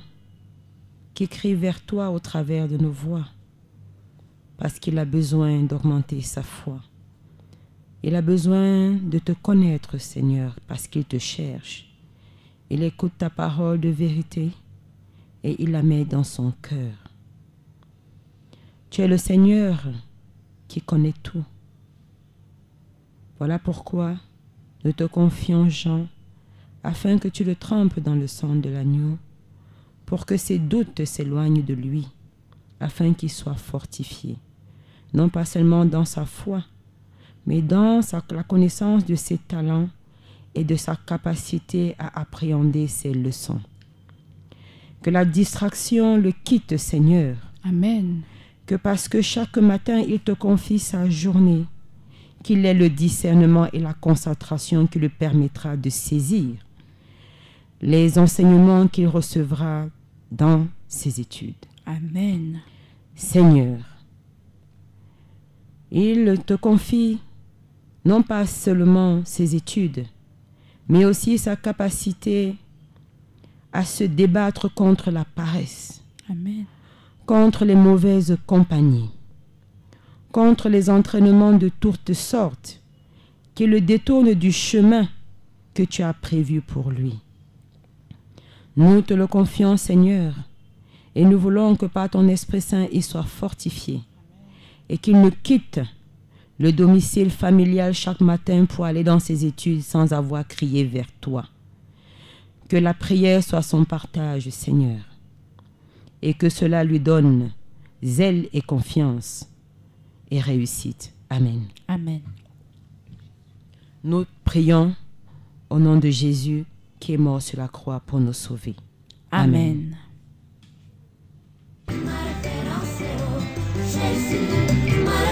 qui crie vers toi au travers de nos voix, parce qu'il a besoin d'augmenter sa foi. Il a besoin de te connaître, Seigneur, parce qu'il te cherche. Il écoute ta parole de vérité et il la met dans son cœur. Tu es le Seigneur qui connaît tout. Voilà pourquoi nous te confions Jean, afin que tu le trempes dans le sang de l'agneau, pour que ses doutes s'éloignent de lui, afin qu'il soit fortifié, non pas seulement dans sa foi, mais dans sa, la connaissance de ses talents et de sa capacité à appréhender ses leçons. Que la distraction le quitte, Seigneur. Amen. Que parce que chaque matin il te confie sa journée, qu'il ait le discernement et la concentration qui lui permettra de saisir les enseignements qu'il recevra dans ses études. Amen. Seigneur, il te confie non pas seulement ses études, mais aussi sa capacité à se débattre contre la paresse, Amen. contre les mauvaises compagnies, contre les entraînements de toutes sortes qui le détournent du chemin que tu as prévu pour lui. Nous te le confions, Seigneur, et nous voulons que par ton Esprit Saint il soit fortifié et qu'il ne quitte le domicile familial chaque matin pour aller dans ses études sans avoir crié vers toi. Que la prière soit son partage, Seigneur, et que cela lui donne zèle et confiance et réussite. Amen. Amen. Nous prions au nom de Jésus qui est mort sur la croix pour nous sauver. Amen. Jésus,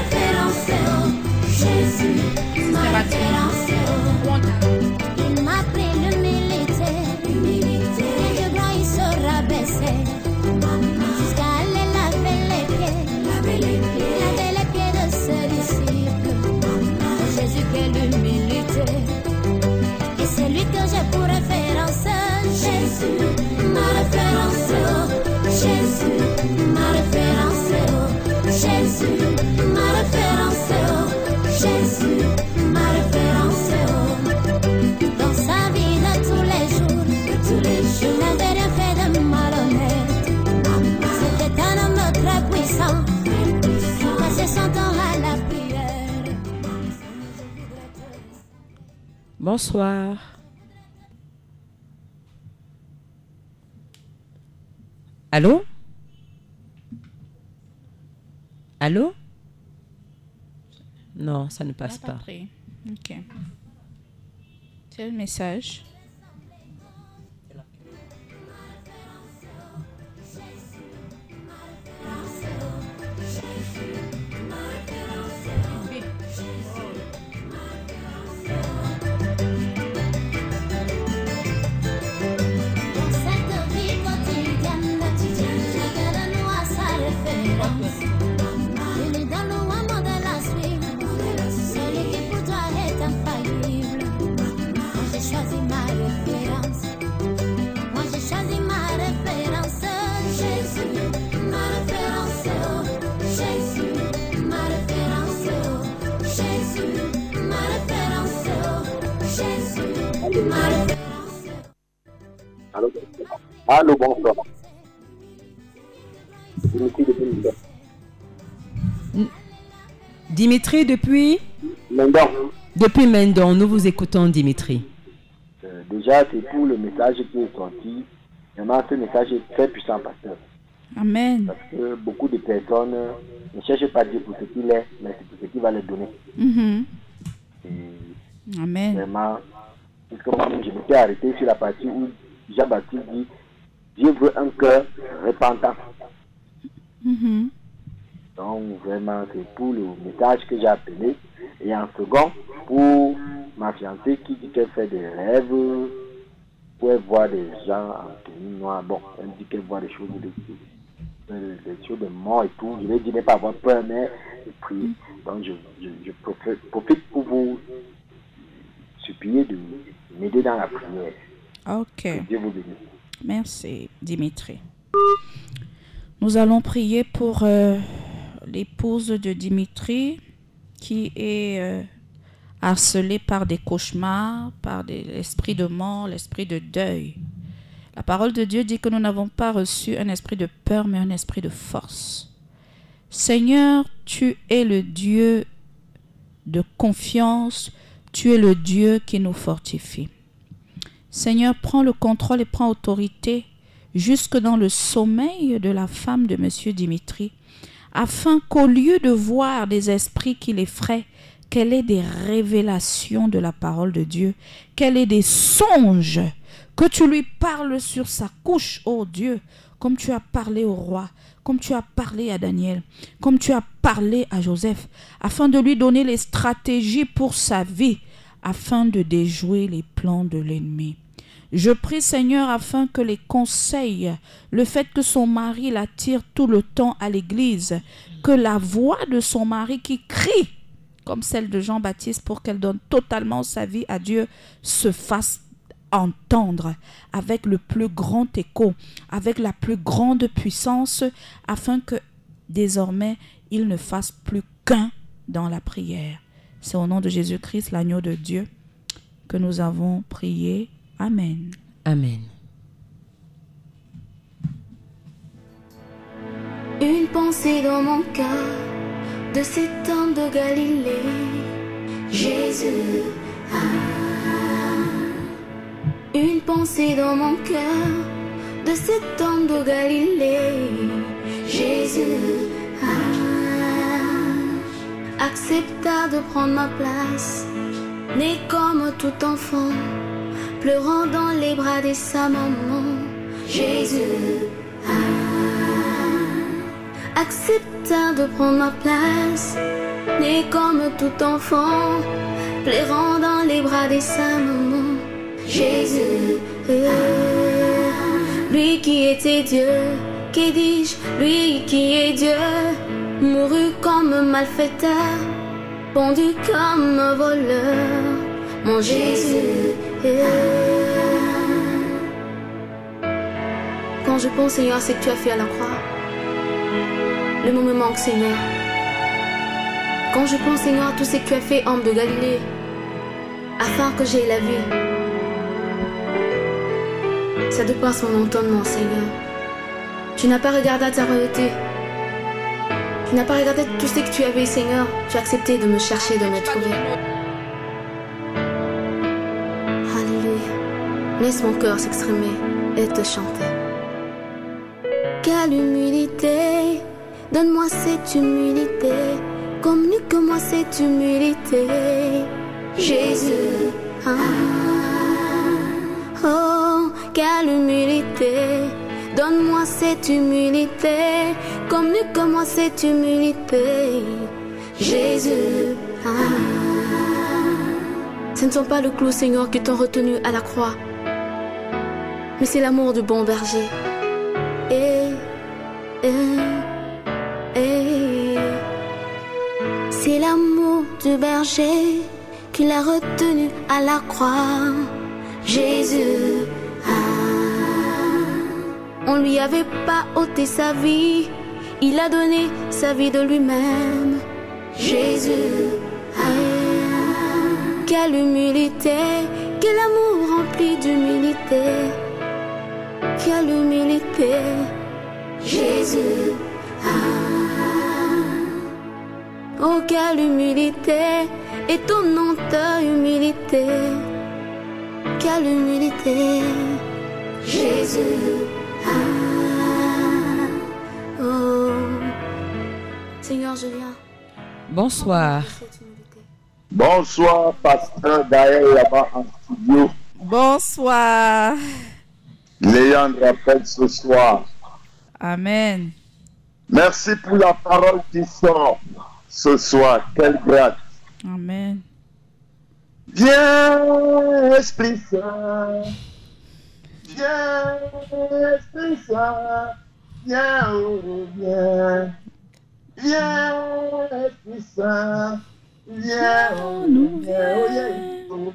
ma référence est haut. Jésus, ma Bonsoir. Allô? Allô? Non, ça ne passe Elle a pas. Ok. C'est le message. Allô bonsoir. Suis depuis heure. Dimitri, depuis Maintenant, Depuis Mendon, nous vous écoutons, Dimitri. euh, déjà, c'est pour le message qui est sorti. Vraiment, ce message est très puissant, pasteur. Amen. Parce que beaucoup de personnes ne cherchent pas Dieu pour ce qu'il est, mais c'est pour ce qu'il va leur donner. Mhm. Et Amen. vraiment, puisque moi-même, je m'étais arrêté sur la partie où Jean-Baptiste dit Dieu veut un cœur repentant. Mhm. Donc, vraiment, c'est pour le message que j'ai appelé. Et en second, pour ma fiancée qui dit qu'elle fait des rêves, pour elle voir des gens en tenue noire. Bon, elle dit qu'elle voit des choses, des- choses de mort et tout. Je lui ai dit de ne pas avoir peur, mais de prier. Donc, je, je, je profite, profite pour vous supplier de m'aider dans la prière. Ok. Que Dieu vous bénisse. Merci, Dimitri. Nous allons prier pour euh, l'épouse de Dimitri qui est euh, harcelée par des cauchemars, par l'esprit de mort, l'esprit de deuil. La parole de Dieu dit que nous n'avons pas reçu un esprit de peur, mais un esprit de force. Seigneur, tu es le Dieu de confiance, tu es le Dieu qui nous fortifie. Seigneur, prends le contrôle et prends autorité jusque dans le sommeil de la femme de Monsieur Dimitri, afin qu'au lieu de voir des esprits qui l'effraient, qu'elle ait des révélations de la parole de Dieu, qu'elle ait des songes, que tu lui parles sur sa couche, ô Dieu, comme tu as parlé au roi, comme tu as parlé à Daniel, comme tu as parlé à Joseph, afin de lui donner les stratégies pour sa vie, afin de déjouer les plans de l'ennemi. Je prie Seigneur afin que les conseils, le fait que son mari l'attire tout le temps à l'église, que la voix de son mari qui crie comme celle de Jean-Baptiste pour qu'elle donne totalement sa vie à Dieu se fasse entendre avec le plus grand écho, avec la plus grande puissance, afin que désormais il ne fasse plus qu'un dans la prière. C'est au nom de Jésus-Christ, l'agneau de Dieu, que nous avons prié. Amen. Amen. Une pensée dans mon cœur de cet homme de Galilée, Jésus. ah. Une pensée dans mon cœur de cet homme de Galilée, Jésus. ah. Accepta de prendre ma place, né comme tout enfant, pleurant dans les bras de sa maman, Jésus. ah accepta de prendre ma place, né comme tout enfant, pleurant dans les bras de sa maman, Jésus. Lui qui était Dieu, qui dis-je, lui qui est Dieu, mourut comme malfaiteur, pendu comme un voleur, mon Jésus. Quand je pense, Seigneur, à ce que tu as fait à la croix, le mot me manque, Seigneur. Quand je pense, Seigneur, à tout ce que tu as fait, homme de Galilée, afin que j'aie la vie, ça dépasse mon entendement, Seigneur. Tu n'as pas regardé à ta royauté. Tu n'as pas regardé tout ce que tu avais, Seigneur. Tu as accepté de me chercher, de me trouver. Laisse mon cœur s'exprimer et te chanter. Quelle humilité, donne-moi cette humilité, communique moi cette humilité, Jésus. Ah. Oh, quelle humilité, donne-moi cette humilité, communique moi cette humilité, Jésus. Ah. Ce ne sont pas le clou, Seigneur, qui t'ont retenu à la croix, mais c'est l'amour du bon berger. C'est l'amour du berger qui l'a retenu à la croix. Jésus, ah, on lui avait pas ôté sa vie, il a donné sa vie de lui-même. Jésus, ah, quelle humilité, quel amour rempli d'humilité. Quelle humilité, Jésus. Ah. Oh, quelle humilité, étonnante humilité, quelle humilité. Jésus, ah, oh. Seigneur, je viens. Bonsoir. Bonsoir, pasteur Gaël là-bas en studio. Bonsoir. Léandre appelle ce soir. Amen. Merci pour la parole qui sort ce soir. Quelle grâce. Amen. Viens, Esprit Saint. Viens, Esprit Saint. Viens, oh, viens. Viens, Esprit Saint. Viens, oh, viens, oh, yeah, oh.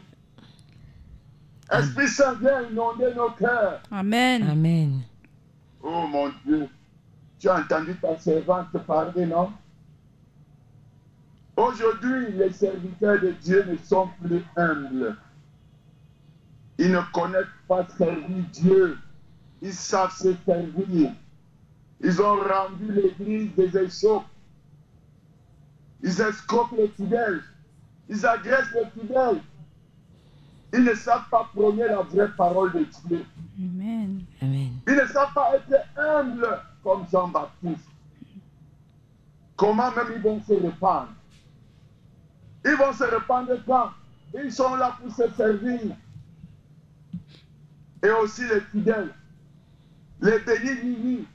Esprit Saint, viens inonder nos cœurs. Amen. Amen. Oh mon Dieu, tu as entendu ta servante parler, non? Aujourd'hui, les serviteurs de Dieu ne sont plus humbles. Ils ne connaissent pas servir Dieu. Ils savent se servir. Ils ont rendu l'église des échoppes. Ils escroquent les fidèles. Ils agressent les fidèles. Ils ne savent pas prôner la vraie parole de Dieu. Amen. Amen. Ils ne savent pas être humbles comme Jean-Baptiste. Comment même ils vont se répandre? Ils vont se répandre quand? Ils sont là pour se servir. Et aussi les fidèles. Les bénis bénis,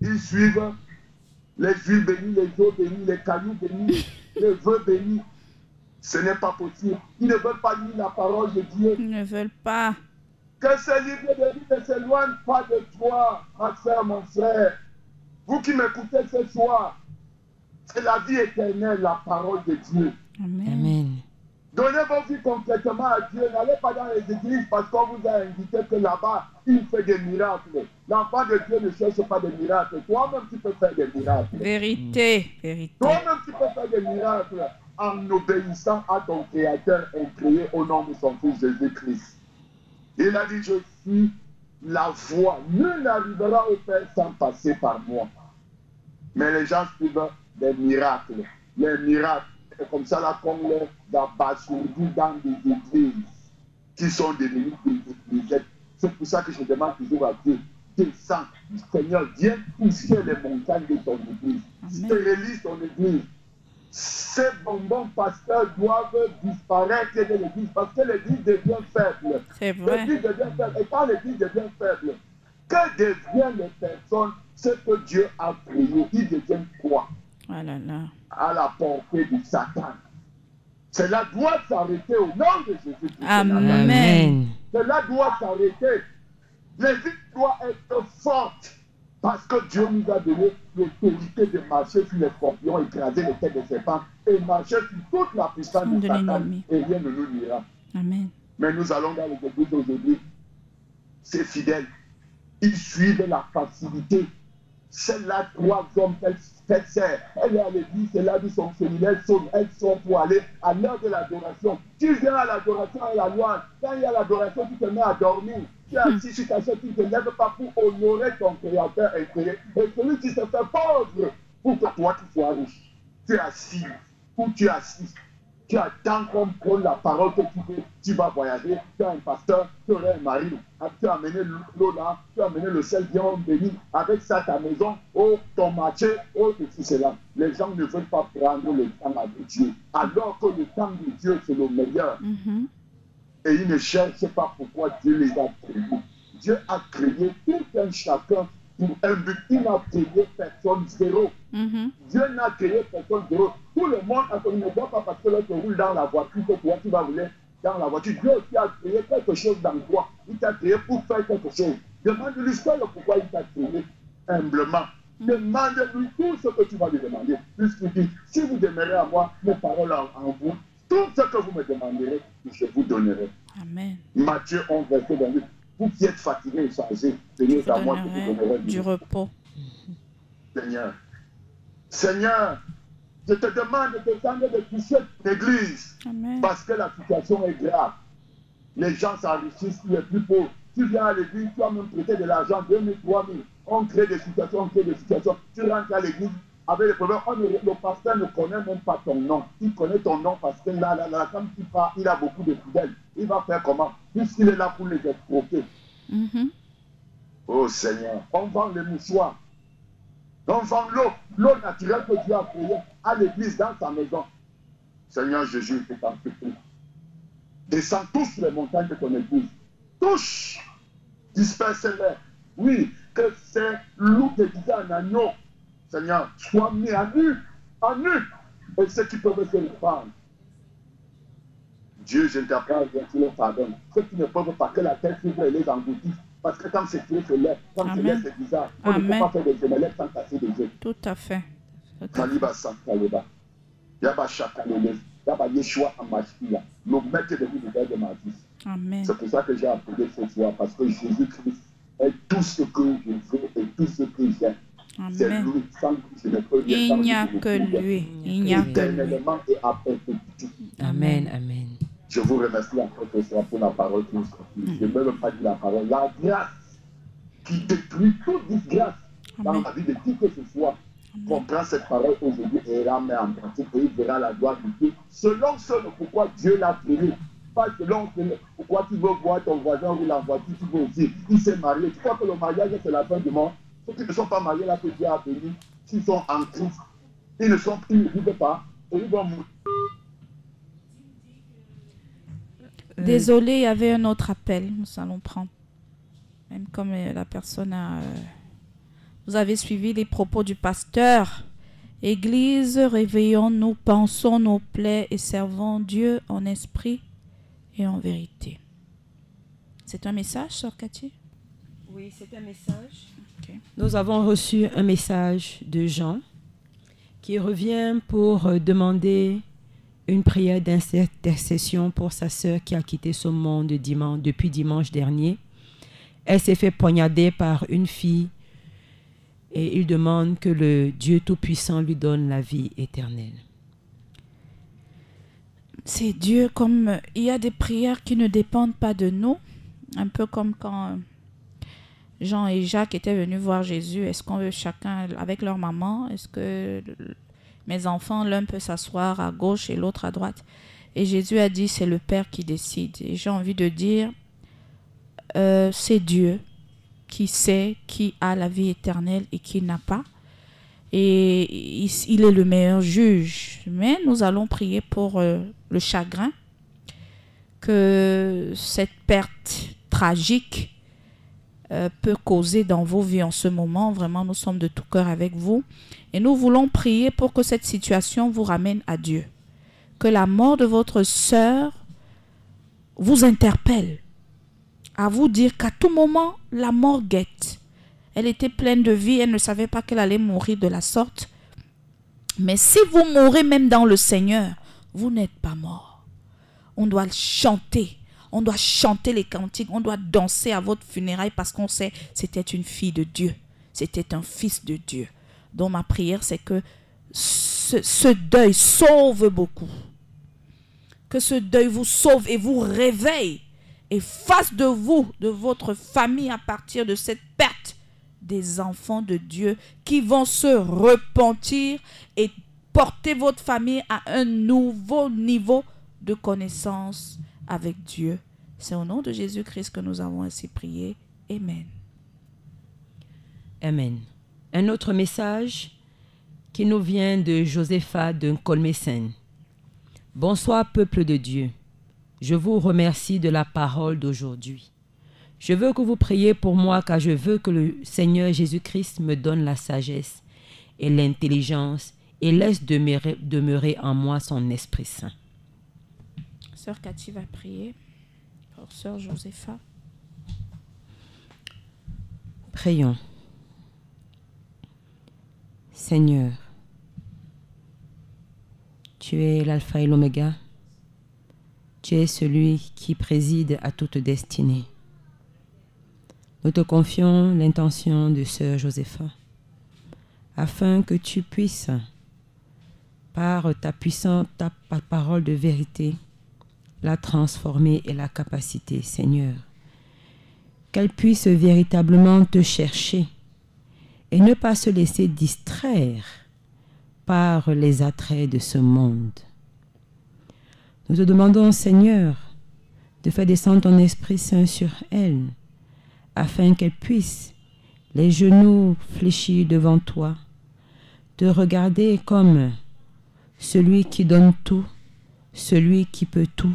ils suivent les huiles bénies, les eaux bénies, les cailloux bénis, les vœux bénis. Ce n'est pas possible. Ils ne veulent pas lire la parole de Dieu. Ils ne veulent pas. Que ce livre de vie ne s'éloigne pas de toi, ma soeur, mon frère. Vous qui m'écoutez ce soir, c'est la vie éternelle, la parole de Dieu. Amen. Amen. Donnez vos vies concrètement à Dieu. N'allez pas dans les églises parce qu'on vous a invité que là-bas, il fait des miracles. L'enfant de Dieu ne cherche pas des miracles. Toi-même, tu peux faire des miracles. Vérité. Vérité. Toi-même, tu peux faire des miracles en obéissant à ton Créateur incréé au nom de son Fils Jésus-Christ. Il a dit, je suis la voie. Nul n'arrivera au Père sans passer par moi. Mais les gens suivent des miracles. Les miracles. C'est comme ça là qu'on les abasourdit dans des églises qui sont devenues des églises. C'est pour ça que je demande toujours à Dieu, descends, Seigneur, viens toucher les montagnes de ton église. Stérilise ton église. Ces bonbons pasteurs doivent disparaître de l'église parce que l'église devient faible. C'est vrai. L'église devient faible. Et quand l'église devient faible, que deviennent les personnes Ce que Dieu a créé, ils deviennent quoi? Ah là là. À la portée du Satan. Cela doit s'arrêter au nom de Jésus-Christ. Amen. Cela doit s'arrêter. L'église doit être forte. Parce que Dieu nous a donné l'autorité de marcher sur les scorpions, écraser les têtes des serpents et marcher sur toute la puissance De Satan. Et rien ne nous nuira. Amen. Mais nous allons dans les églises aujourd'hui. Ces fidèles, ils suivent la facilité. C'est là trois hommes qu'elle qu'elle sert. Elle est à l'église, c'est là d'où son sonne. Elles sont pour aller à l'heure de l'adoration. Tu viens à l'adoration et la loi. Quand il y a l'adoration, tu te mets à dormir. Tu es assis sur ta chaise, tu ne te lèves pas pour honorer ton créateur intérieur. Et celui qui se fait pauvre pour que toi tu sois riche. Tu es assis ou tu es assis. Tu attends qu'on prenne la parole que tu veux. Tu vas voyager. Tu as un pasteur, tu aurais un mari. Tu as amené l'eau là, tu as amené le sel bien béni. Avec ça, ta maison, oh, ton marché, oh, ceci, cela. Les gens ne veulent pas prendre le temps avec Dieu. Alors que le temps de Dieu, c'est le meilleur. Mhm. Et ils ne cherchent pas pourquoi Dieu les a créés. Dieu a créé tout un chacun pour un but. Il n'a créé personne zéro. Mhm. Dieu n'a créé personne zéro. Tout le monde a ne voit pas parce que l'autre roule dans la voiture que toi tu vas rouler dans la voiture. Dieu aussi a créé quelque chose dans toi. Il t'a créé pour faire quelque chose. Demande-lui seul pourquoi il t'a créé humblement. Demande-lui tout ce que tu vas lui demander. Puisqu'il dit, si vous demeurez à moi, mes paroles en vous, tout ce que vous me demanderez, je vous donnerai. Amen. Matthieu 11, verset 28. Vous qui êtes fatigués et chargés, vous à moi, je vous donnerai du du repos. Seigneur. Seigneur, je te demande de descendre de toucher l'église parce que la situation est grave. Les gens s'enrichissent, les plus pauvres. Tu viens à l'église, tu as même prêté de l'argent, 2 000, 3 000. On crée des situations, on crée des situations. Tu rentres à l'église, avec les problèmes. On ne- le pasteur ne connaît même pas ton nom. Il connaît ton nom parce que là, là, là, comme tu il a beaucoup de fidèles. Il va faire comment? Puisqu'il est là pour les escroquer. Mhm. Oh Seigneur, on vend les mouchoirs. On vend l'eau, l'eau naturelle que Dieu a créée à l'église dans sa maison. Seigneur Jésus, je t'en supplie. Descends tous les montagnes de ton église. Touche, disperse-les. Oui, que ces loups déguisés en agneau, Seigneur, soient mis à nu, à nu. Et ceux qui peuvent se le prendre. Dieu, je t'apprends, bien tu le pardonnes. Ceux qui ne peuvent pas que la tête s'ouvre et les engloutisse. Parce que quand c'est c'est lait. Quand c'est lait, c'est bizarre. On ne peut pas faire des gémelettes sans casser des œufs. Tout à fait. Kaliba Sankaleba. Yaba Shakalele. Yaba Yeshua Amashia. Le maître de l'univers de ma vie. Amen. C'est pour ça que j'ai appelé ce soir. Parce que Jésus-Christ est tout ce que je veux et tout ce que j'ai. C'est Amen. Il n'y a que lui. Il n'y a que lui. Amen, amen. Je vous remercie encore ce soir pour la parole qui nous sortit. Je ne veux même pas dire la parole. La grâce qui détruit toute disgrâce dans la vie de qui que ce soit comprend cette parole aujourd'hui et la met en pratique et il verra la gloire de Dieu selon ce pourquoi Dieu l'a créé. Pas selon ce pourquoi tu veux voir ton voisin ou la voiture, tu veux aussi. Il s'est marié. Tu crois que le mariage c'est la fin du monde? Ceux qui ne sont pas mariés là que Dieu a béni, s'ils sont en Christ, ils ne sont ils ne vivent pas et ils vont mourir. Désolé, il y avait un autre appel. Nous allons prendre. Même comme euh, la personne a. euh, Vous avez suivi les propos du pasteur. Église, réveillons-nous, pensons nos plaies et servons Dieu en esprit et en vérité. C'est un message, Sœur Cathy? Oui, c'est un message. Nous avons reçu un message de Jean qui revient pour euh, demander une prière d'intercession pour sa sœur qui a quitté ce monde dimanche, depuis dimanche dernier. Elle s'est fait poignarder par une fille et il demande que le Dieu Tout-Puissant lui donne la vie éternelle. C'est Dieu comme il y a des prières qui ne dépendent pas de nous, un peu comme quand Jean et Jacques étaient venus voir Jésus. Est-ce qu'on veut chacun avec leur maman? Est-ce que mes enfants l'un peut s'asseoir à gauche et l'autre à droite? Et Jésus a dit c'est le Père qui décide. Et j'ai envie de dire euh, c'est Dieu qui sait qui a la vie éternelle et qui n'a pas. Et il, il est le meilleur juge. Mais nous allons prier pour euh, le chagrin que cette perte tragique euh, peut causer dans vos vies en ce moment. Vraiment, nous sommes de tout cœur avec vous. Et nous voulons prier pour que cette situation vous ramène à Dieu. Que la mort de votre sœur vous interpelle. À vous dire qu'à tout moment, la mort guette. Elle était pleine de vie, elle ne savait pas qu'elle allait mourir de la sorte. Mais si vous mourrez même dans le Seigneur, vous n'êtes pas mort. On doit chanter. On doit chanter les cantiques. On doit danser à votre funéraille parce qu'on sait c'était une fille de Dieu. C'était un fils de Dieu. Donc ma prière, c'est que ce, ce deuil sauve beaucoup. Que ce deuil vous sauve et vous réveille et fasse de vous, de votre famille, à partir de cette perte, des enfants de Dieu qui vont se repentir et porter votre famille à un nouveau niveau de connaissance avec Dieu. C'est au nom de Jésus-Christ que nous avons ainsi prié. Amen. Amen. Un autre message qui nous vient de Josepha de Colmesen. Bonsoir peuple de Dieu. Je vous remercie de la parole d'aujourd'hui. Je veux que vous priez pour moi car je veux que le Seigneur Jésus-Christ me donne la sagesse et l'intelligence et laisse demeurer en moi son Esprit Saint. Sœur Cathy va prier pour Sœur Josépha. Prions. Seigneur, tu es l'alpha et l'oméga. Tu es celui qui préside à toute destinée. Nous te confions l'intention de Sœur Josépha, afin que tu puisses, par ta puissante parole de vérité, la transformer et la capaciter, Seigneur. Qu'elle puisse véritablement te chercher et ne pas se laisser distraire par les attraits de ce monde. Nous te demandons, Seigneur, de faire descendre ton Esprit Saint sur elle, afin qu'elle puisse, les genoux fléchis devant toi, te regarder comme celui qui donne tout, celui qui peut tout,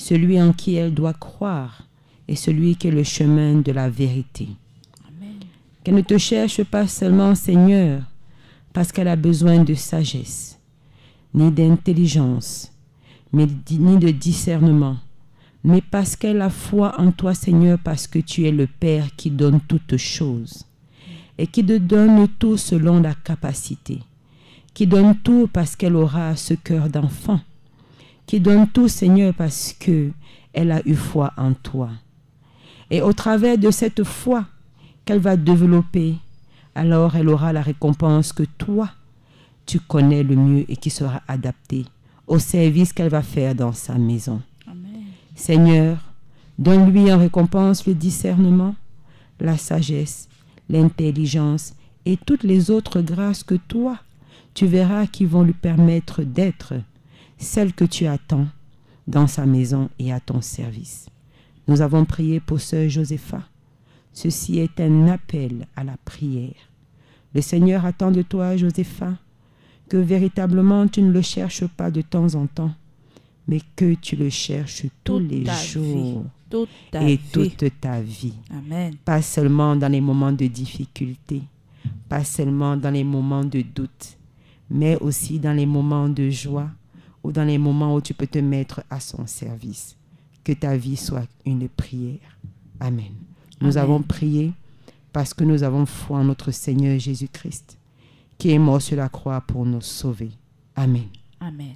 celui en qui elle doit croire et celui qui est le chemin de la vérité. Qu'elle ne te cherche pas seulement, Seigneur, parce qu'elle a besoin de sagesse, ni d'intelligence, ni de discernement, mais parce qu'elle a foi en toi, Seigneur, parce que tu es le Père qui donne toutes choses et qui te donne tout selon la capacité, qui donne tout parce qu'elle aura ce cœur d'enfant, qui donne tout, Seigneur, parce que elle a eu foi en toi. Et au travers de cette foi qu'elle va développer, alors elle aura la récompense que toi, tu connais le mieux et qui sera adaptée au service qu'elle va faire dans sa maison. Seigneur, donne-lui en récompense le discernement, la sagesse, l'intelligence et toutes les autres grâces que toi, tu verras qui vont lui permettre d'être celle que tu attends dans sa maison et à ton service. Nous avons prié pour sœur Josépha. Ceci est un appel à la prière. Le Seigneur attend de toi, Josépha, que véritablement tu ne le cherches pas de temps en temps, mais que tu le cherches tous les jours et toute ta vie. Amen. Pas seulement dans les moments de difficulté, pas seulement dans les moments de doute, mais aussi dans les moments de joie ou dans les moments où tu peux te mettre à son service. Que ta vie soit une prière. Amen. Nous Amen. avons prié parce que nous avons foi en notre Seigneur Jésus-Christ, qui est mort sur la croix pour nous sauver. Amen. Amen.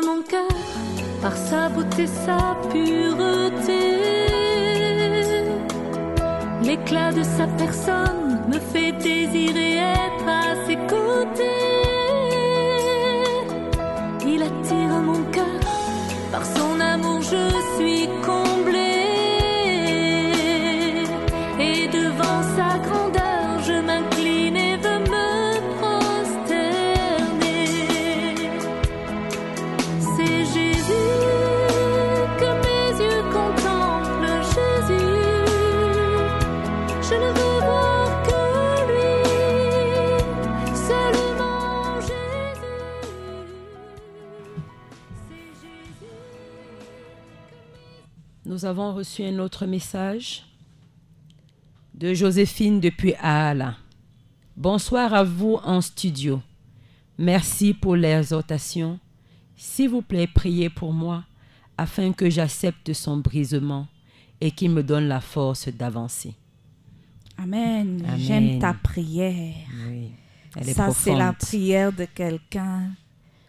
Mon cœur par sa beauté, sa pureté. L'éclat de sa personne me fait désirer être à ses côtés. Nous avons reçu un autre message de Joséphine depuis Aala. Bonsoir à vous en studio. Merci pour l'exhortation. S'il vous plaît, priez pour moi afin que j'accepte son brisement et qu'il me donne la force d'avancer. Amen. Amen. J'aime ta prière. Oui, elle est Ça, c'est la prière de quelqu'un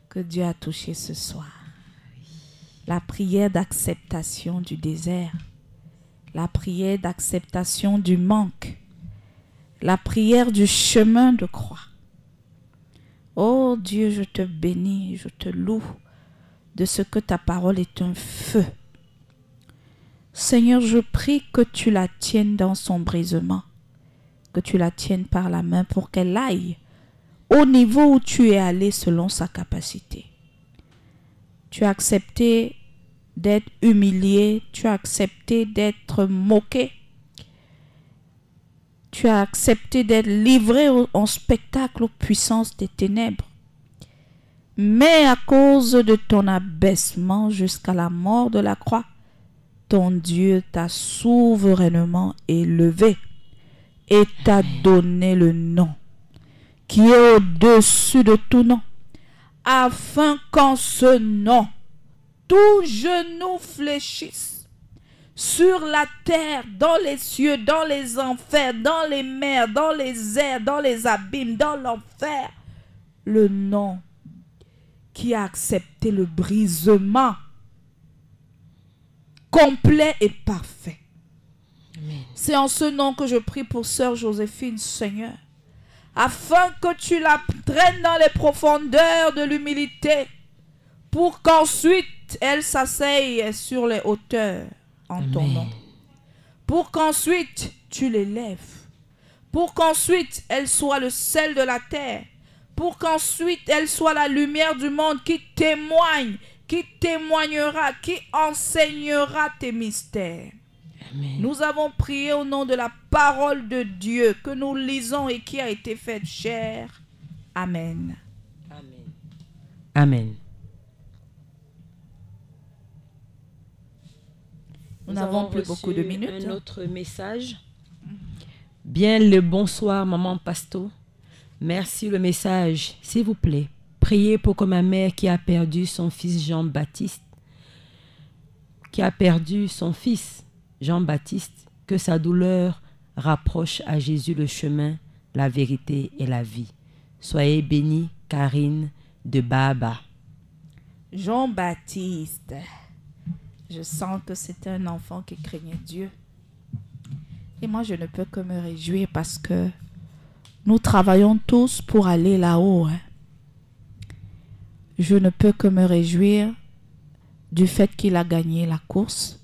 que Dieu a touché ce soir. La prière d'acceptation du désert. La prière d'acceptation du manque. La prière du chemin de croix. Oh Dieu, je te bénis, je te loue de ce que ta parole est un feu. Seigneur, je prie que tu la tiennes dans son brisement que tu la tiennes par la main pour qu'elle aille au niveau où tu es allé selon sa capacité. Tu as accepté d'être humilié, tu as accepté d'être moqué, tu as accepté d'être livré en spectacle aux puissances des ténèbres. Mais à cause de ton abaissement jusqu'à la mort de la croix, ton Dieu t'a souverainement élevé et t'a donné le nom qui est au-dessus de tout nom, afin qu'en ce nom, tout genou fléchisse sur la terre, dans les cieux, dans les enfers, dans les mers, dans les airs, dans les abîmes, dans l'enfer, le nom qui a accepté le brisement complet et parfait. C'est en ce nom que je prie pour sœur Joséphine, Seigneur, afin que tu la traînes dans les profondeurs de l'humilité, pour qu'ensuite elle s'asseye sur les hauteurs en ton nom. Pour qu'ensuite tu l'élèves. Pour qu'ensuite elle soit le sel de la terre. Pour qu'ensuite elle soit la lumière du monde qui témoigne, qui témoignera, qui enseignera tes mystères. Amen. Nous avons prié au nom de la parole de Dieu que nous lisons et qui a été faite chair. Amen. Amen. Nous n'avons avons plus reçu beaucoup de minutes. Un autre message. Bien le bonsoir, maman Pasto. Merci le message. S'il vous plaît, priez pour que ma mère qui a perdu son fils Jean-Baptiste, qui a perdu son fils Jean-Baptiste, que sa douleur rapproche à Jésus le chemin, la vérité et la vie. Soyez bénie, Karine de Baba. Jean-Baptiste. Je sens que c'est un enfant qui craignait Dieu. Et moi, je ne peux que me réjouir parce que nous travaillons tous pour aller là-haut. hein. Je ne peux que me réjouir du fait qu'il a gagné la course,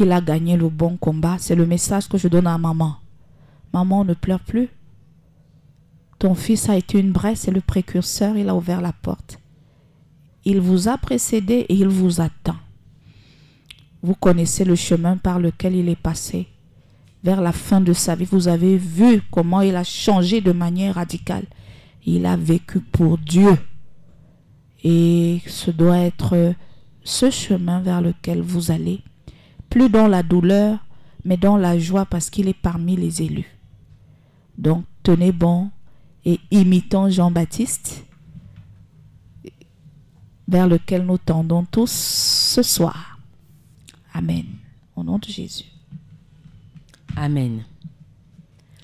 qu'il a gagné le bon combat. C'est le message que je donne à maman. Maman, ne pleure plus. Ton fils a été une bresse et le précurseur, il a ouvert la porte. Il vous a précédé et il vous attend. Vous connaissez le chemin par lequel il est passé. Vers la fin de sa vie, vous avez vu comment il a changé de manière radicale. Il a vécu pour Dieu. Et ce doit être ce chemin vers lequel vous allez. Plus dans la douleur, mais dans la joie parce qu'il est parmi les élus. Donc, tenez bon et imitons Jean-Baptiste vers lequel nous tendons tous ce soir. Amen. Au nom de Jésus. Amen.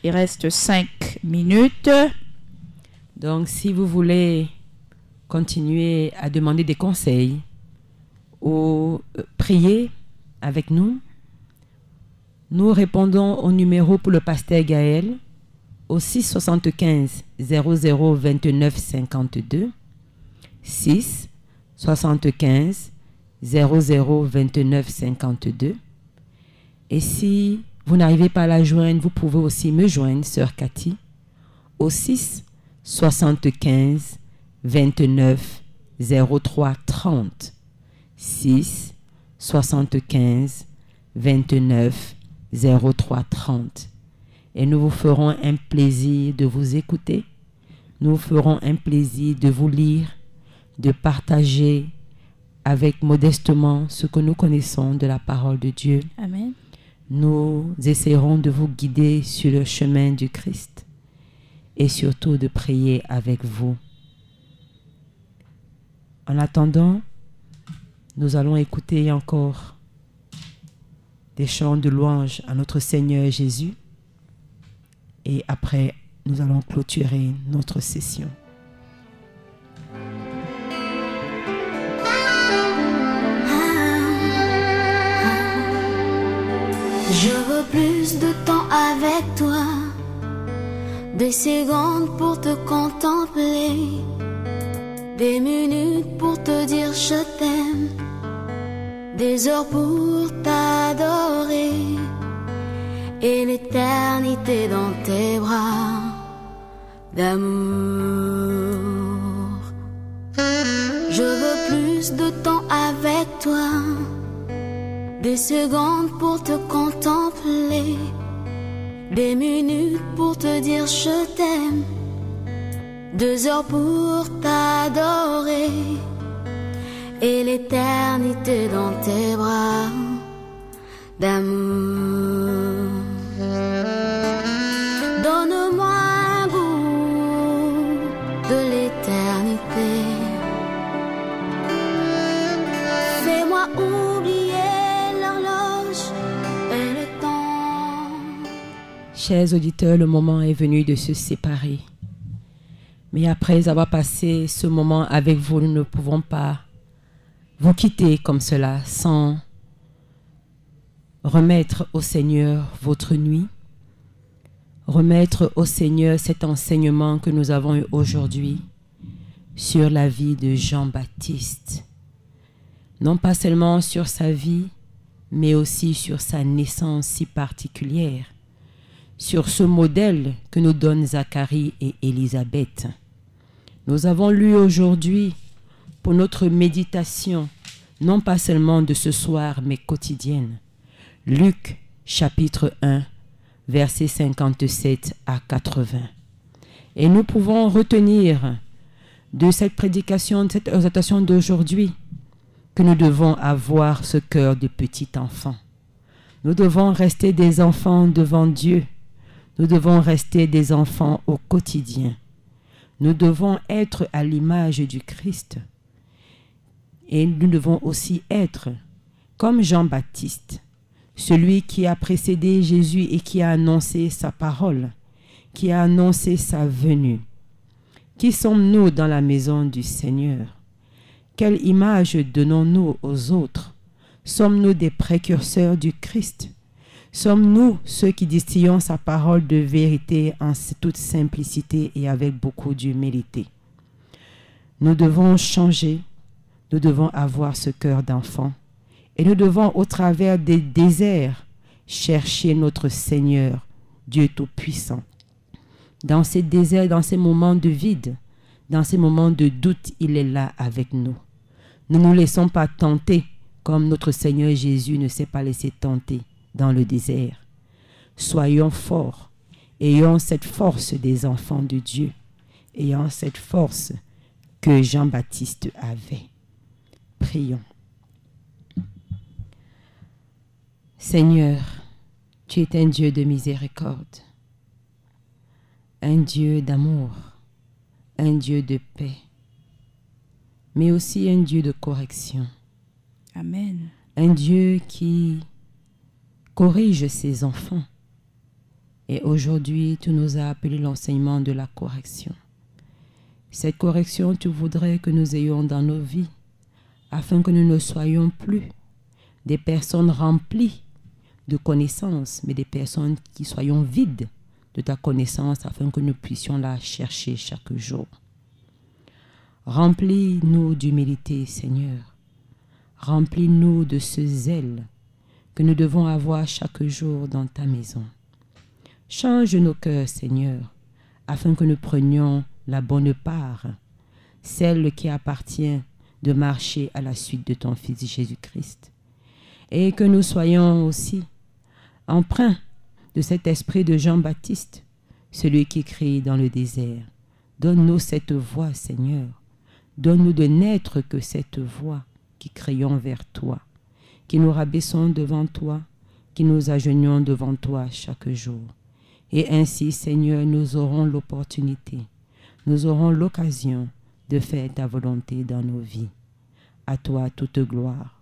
Il reste cinq minutes. Donc, si vous voulez continuer à demander des conseils ou euh, prier avec nous, nous répondons au numéro pour le pasteur Gaël au 675 00 29 52 6 75 00 29 52 et si vous n'arrivez pas à la joindre, vous pouvez aussi me joindre, sœur Cathy, au 6 75 29 03 30 6 75 29 03 30 et nous vous ferons un plaisir de vous écouter. Nous vous ferons un plaisir de vous lire, de partager avec modestement ce que nous connaissons de la parole de Dieu, Amen. nous essaierons de vous guider sur le chemin du Christ et surtout de prier avec vous. En attendant, nous allons écouter encore des chants de louange à notre Seigneur Jésus et après, nous allons clôturer notre session. Je veux plus de temps avec toi, des secondes pour te contempler, des minutes pour te dire je t'aime, des heures pour t'adorer, et l'éternité dans tes bras d'amour. Je veux plus de temps avec toi des secondes pour te contempler, des minutes pour te dire je t'aime, deux heures pour t'adorer, et l'éternité dans tes bras d'amour. Donne-moi un goût de l'éternité. Fais-moi oublier l'horloge et le temps. Chers auditeurs, le moment est venu de se séparer. Mais après avoir passé ce moment avec vous, nous ne pouvons pas vous quitter comme cela sans remettre au Seigneur votre nuit, remettre au Seigneur cet enseignement que nous avons eu aujourd'hui sur la vie de Jean-Baptiste. Non pas seulement sur sa vie, mais aussi sur sa naissance si particulière, sur ce modèle que nous donnent Zacharie et Élisabeth. Nous avons lu aujourd'hui pour notre méditation, non pas seulement de ce soir, mais quotidienne, Luc chapitre 1, versets 57 à 80. Et nous pouvons retenir de cette prédication, de cette exhortation d'aujourd'hui, que nous devons avoir ce cœur de petit enfant. Nous devons rester des enfants devant Dieu. Nous devons rester des enfants au quotidien. Nous devons être à l'image du Christ. Et nous devons aussi être comme Jean-Baptiste, celui qui a précédé Jésus et qui a annoncé sa parole, qui a annoncé sa venue. Qui sommes-nous dans la maison du Seigneur? Quelle image donnons-nous aux autres? Sommes-nous des précurseurs du Christ? Sommes-nous ceux qui distillons sa parole de vérité en toute simplicité et avec beaucoup d'humilité? Nous devons changer, nous devons avoir ce cœur d'enfant et nous devons, au travers des déserts, chercher notre Seigneur, Dieu Tout-Puissant. Dans ces déserts, dans ces moments de vide, dans ces moments de doute, il est là avec nous. Ne nous laissons pas tenter comme notre Seigneur Jésus ne s'est pas laissé tenter dans le désert. Soyons forts, ayons cette force des enfants de Dieu, ayant cette force que Jean-Baptiste avait. Prions. Seigneur, tu es un Dieu de miséricorde, un Dieu d'amour, un Dieu de paix, mais aussi un Dieu de correction, Amen. un Dieu qui corrige ses enfants. Et aujourd'hui, tu nous as appelé l'enseignement de la correction. Cette correction, tu voudrais que nous ayons dans nos vies, afin que nous ne soyons plus des personnes remplies de connaissances, mais des personnes qui soyons vides de ta connaissance afin que nous puissions la chercher chaque jour. Remplis-nous d'humilité, Seigneur. Remplis-nous de ce zèle que nous devons avoir chaque jour dans ta maison. Change nos cœurs, Seigneur, afin que nous prenions la bonne part, celle qui appartient de marcher à la suite de ton Fils Jésus-Christ. Et que nous soyons aussi emprunts de cet esprit de Jean-Baptiste, celui qui crie dans le désert. Donne-nous cette voix, Seigneur. Donne-nous de n'être que cette voix qui qui crions vers toi, qui nous rabaissons devant toi, qui nous agenouillons devant toi chaque jour. Et ainsi, Seigneur, nous aurons l'opportunité, nous aurons l'occasion de faire ta volonté dans nos vies. À toi toute gloire.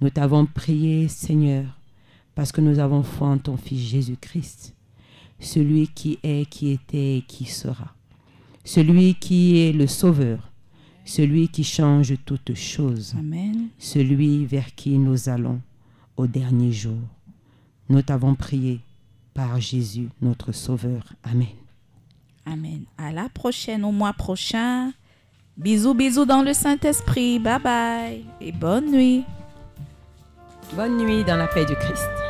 Nous t'avons prié, Seigneur, parce que nous avons foi en ton Fils Jésus-Christ, celui qui est, qui était et qui sera, celui qui est le Sauveur, celui qui change toutes choses, Amen. celui vers qui nous allons au dernier jour. Nous t'avons prié par Jésus, notre Sauveur. Amen. Amen. À la prochaine, au mois prochain. Bisous, bisous dans le Saint-Esprit. Bye bye. Et bonne nuit. Bonne nuit dans la paix du Christ.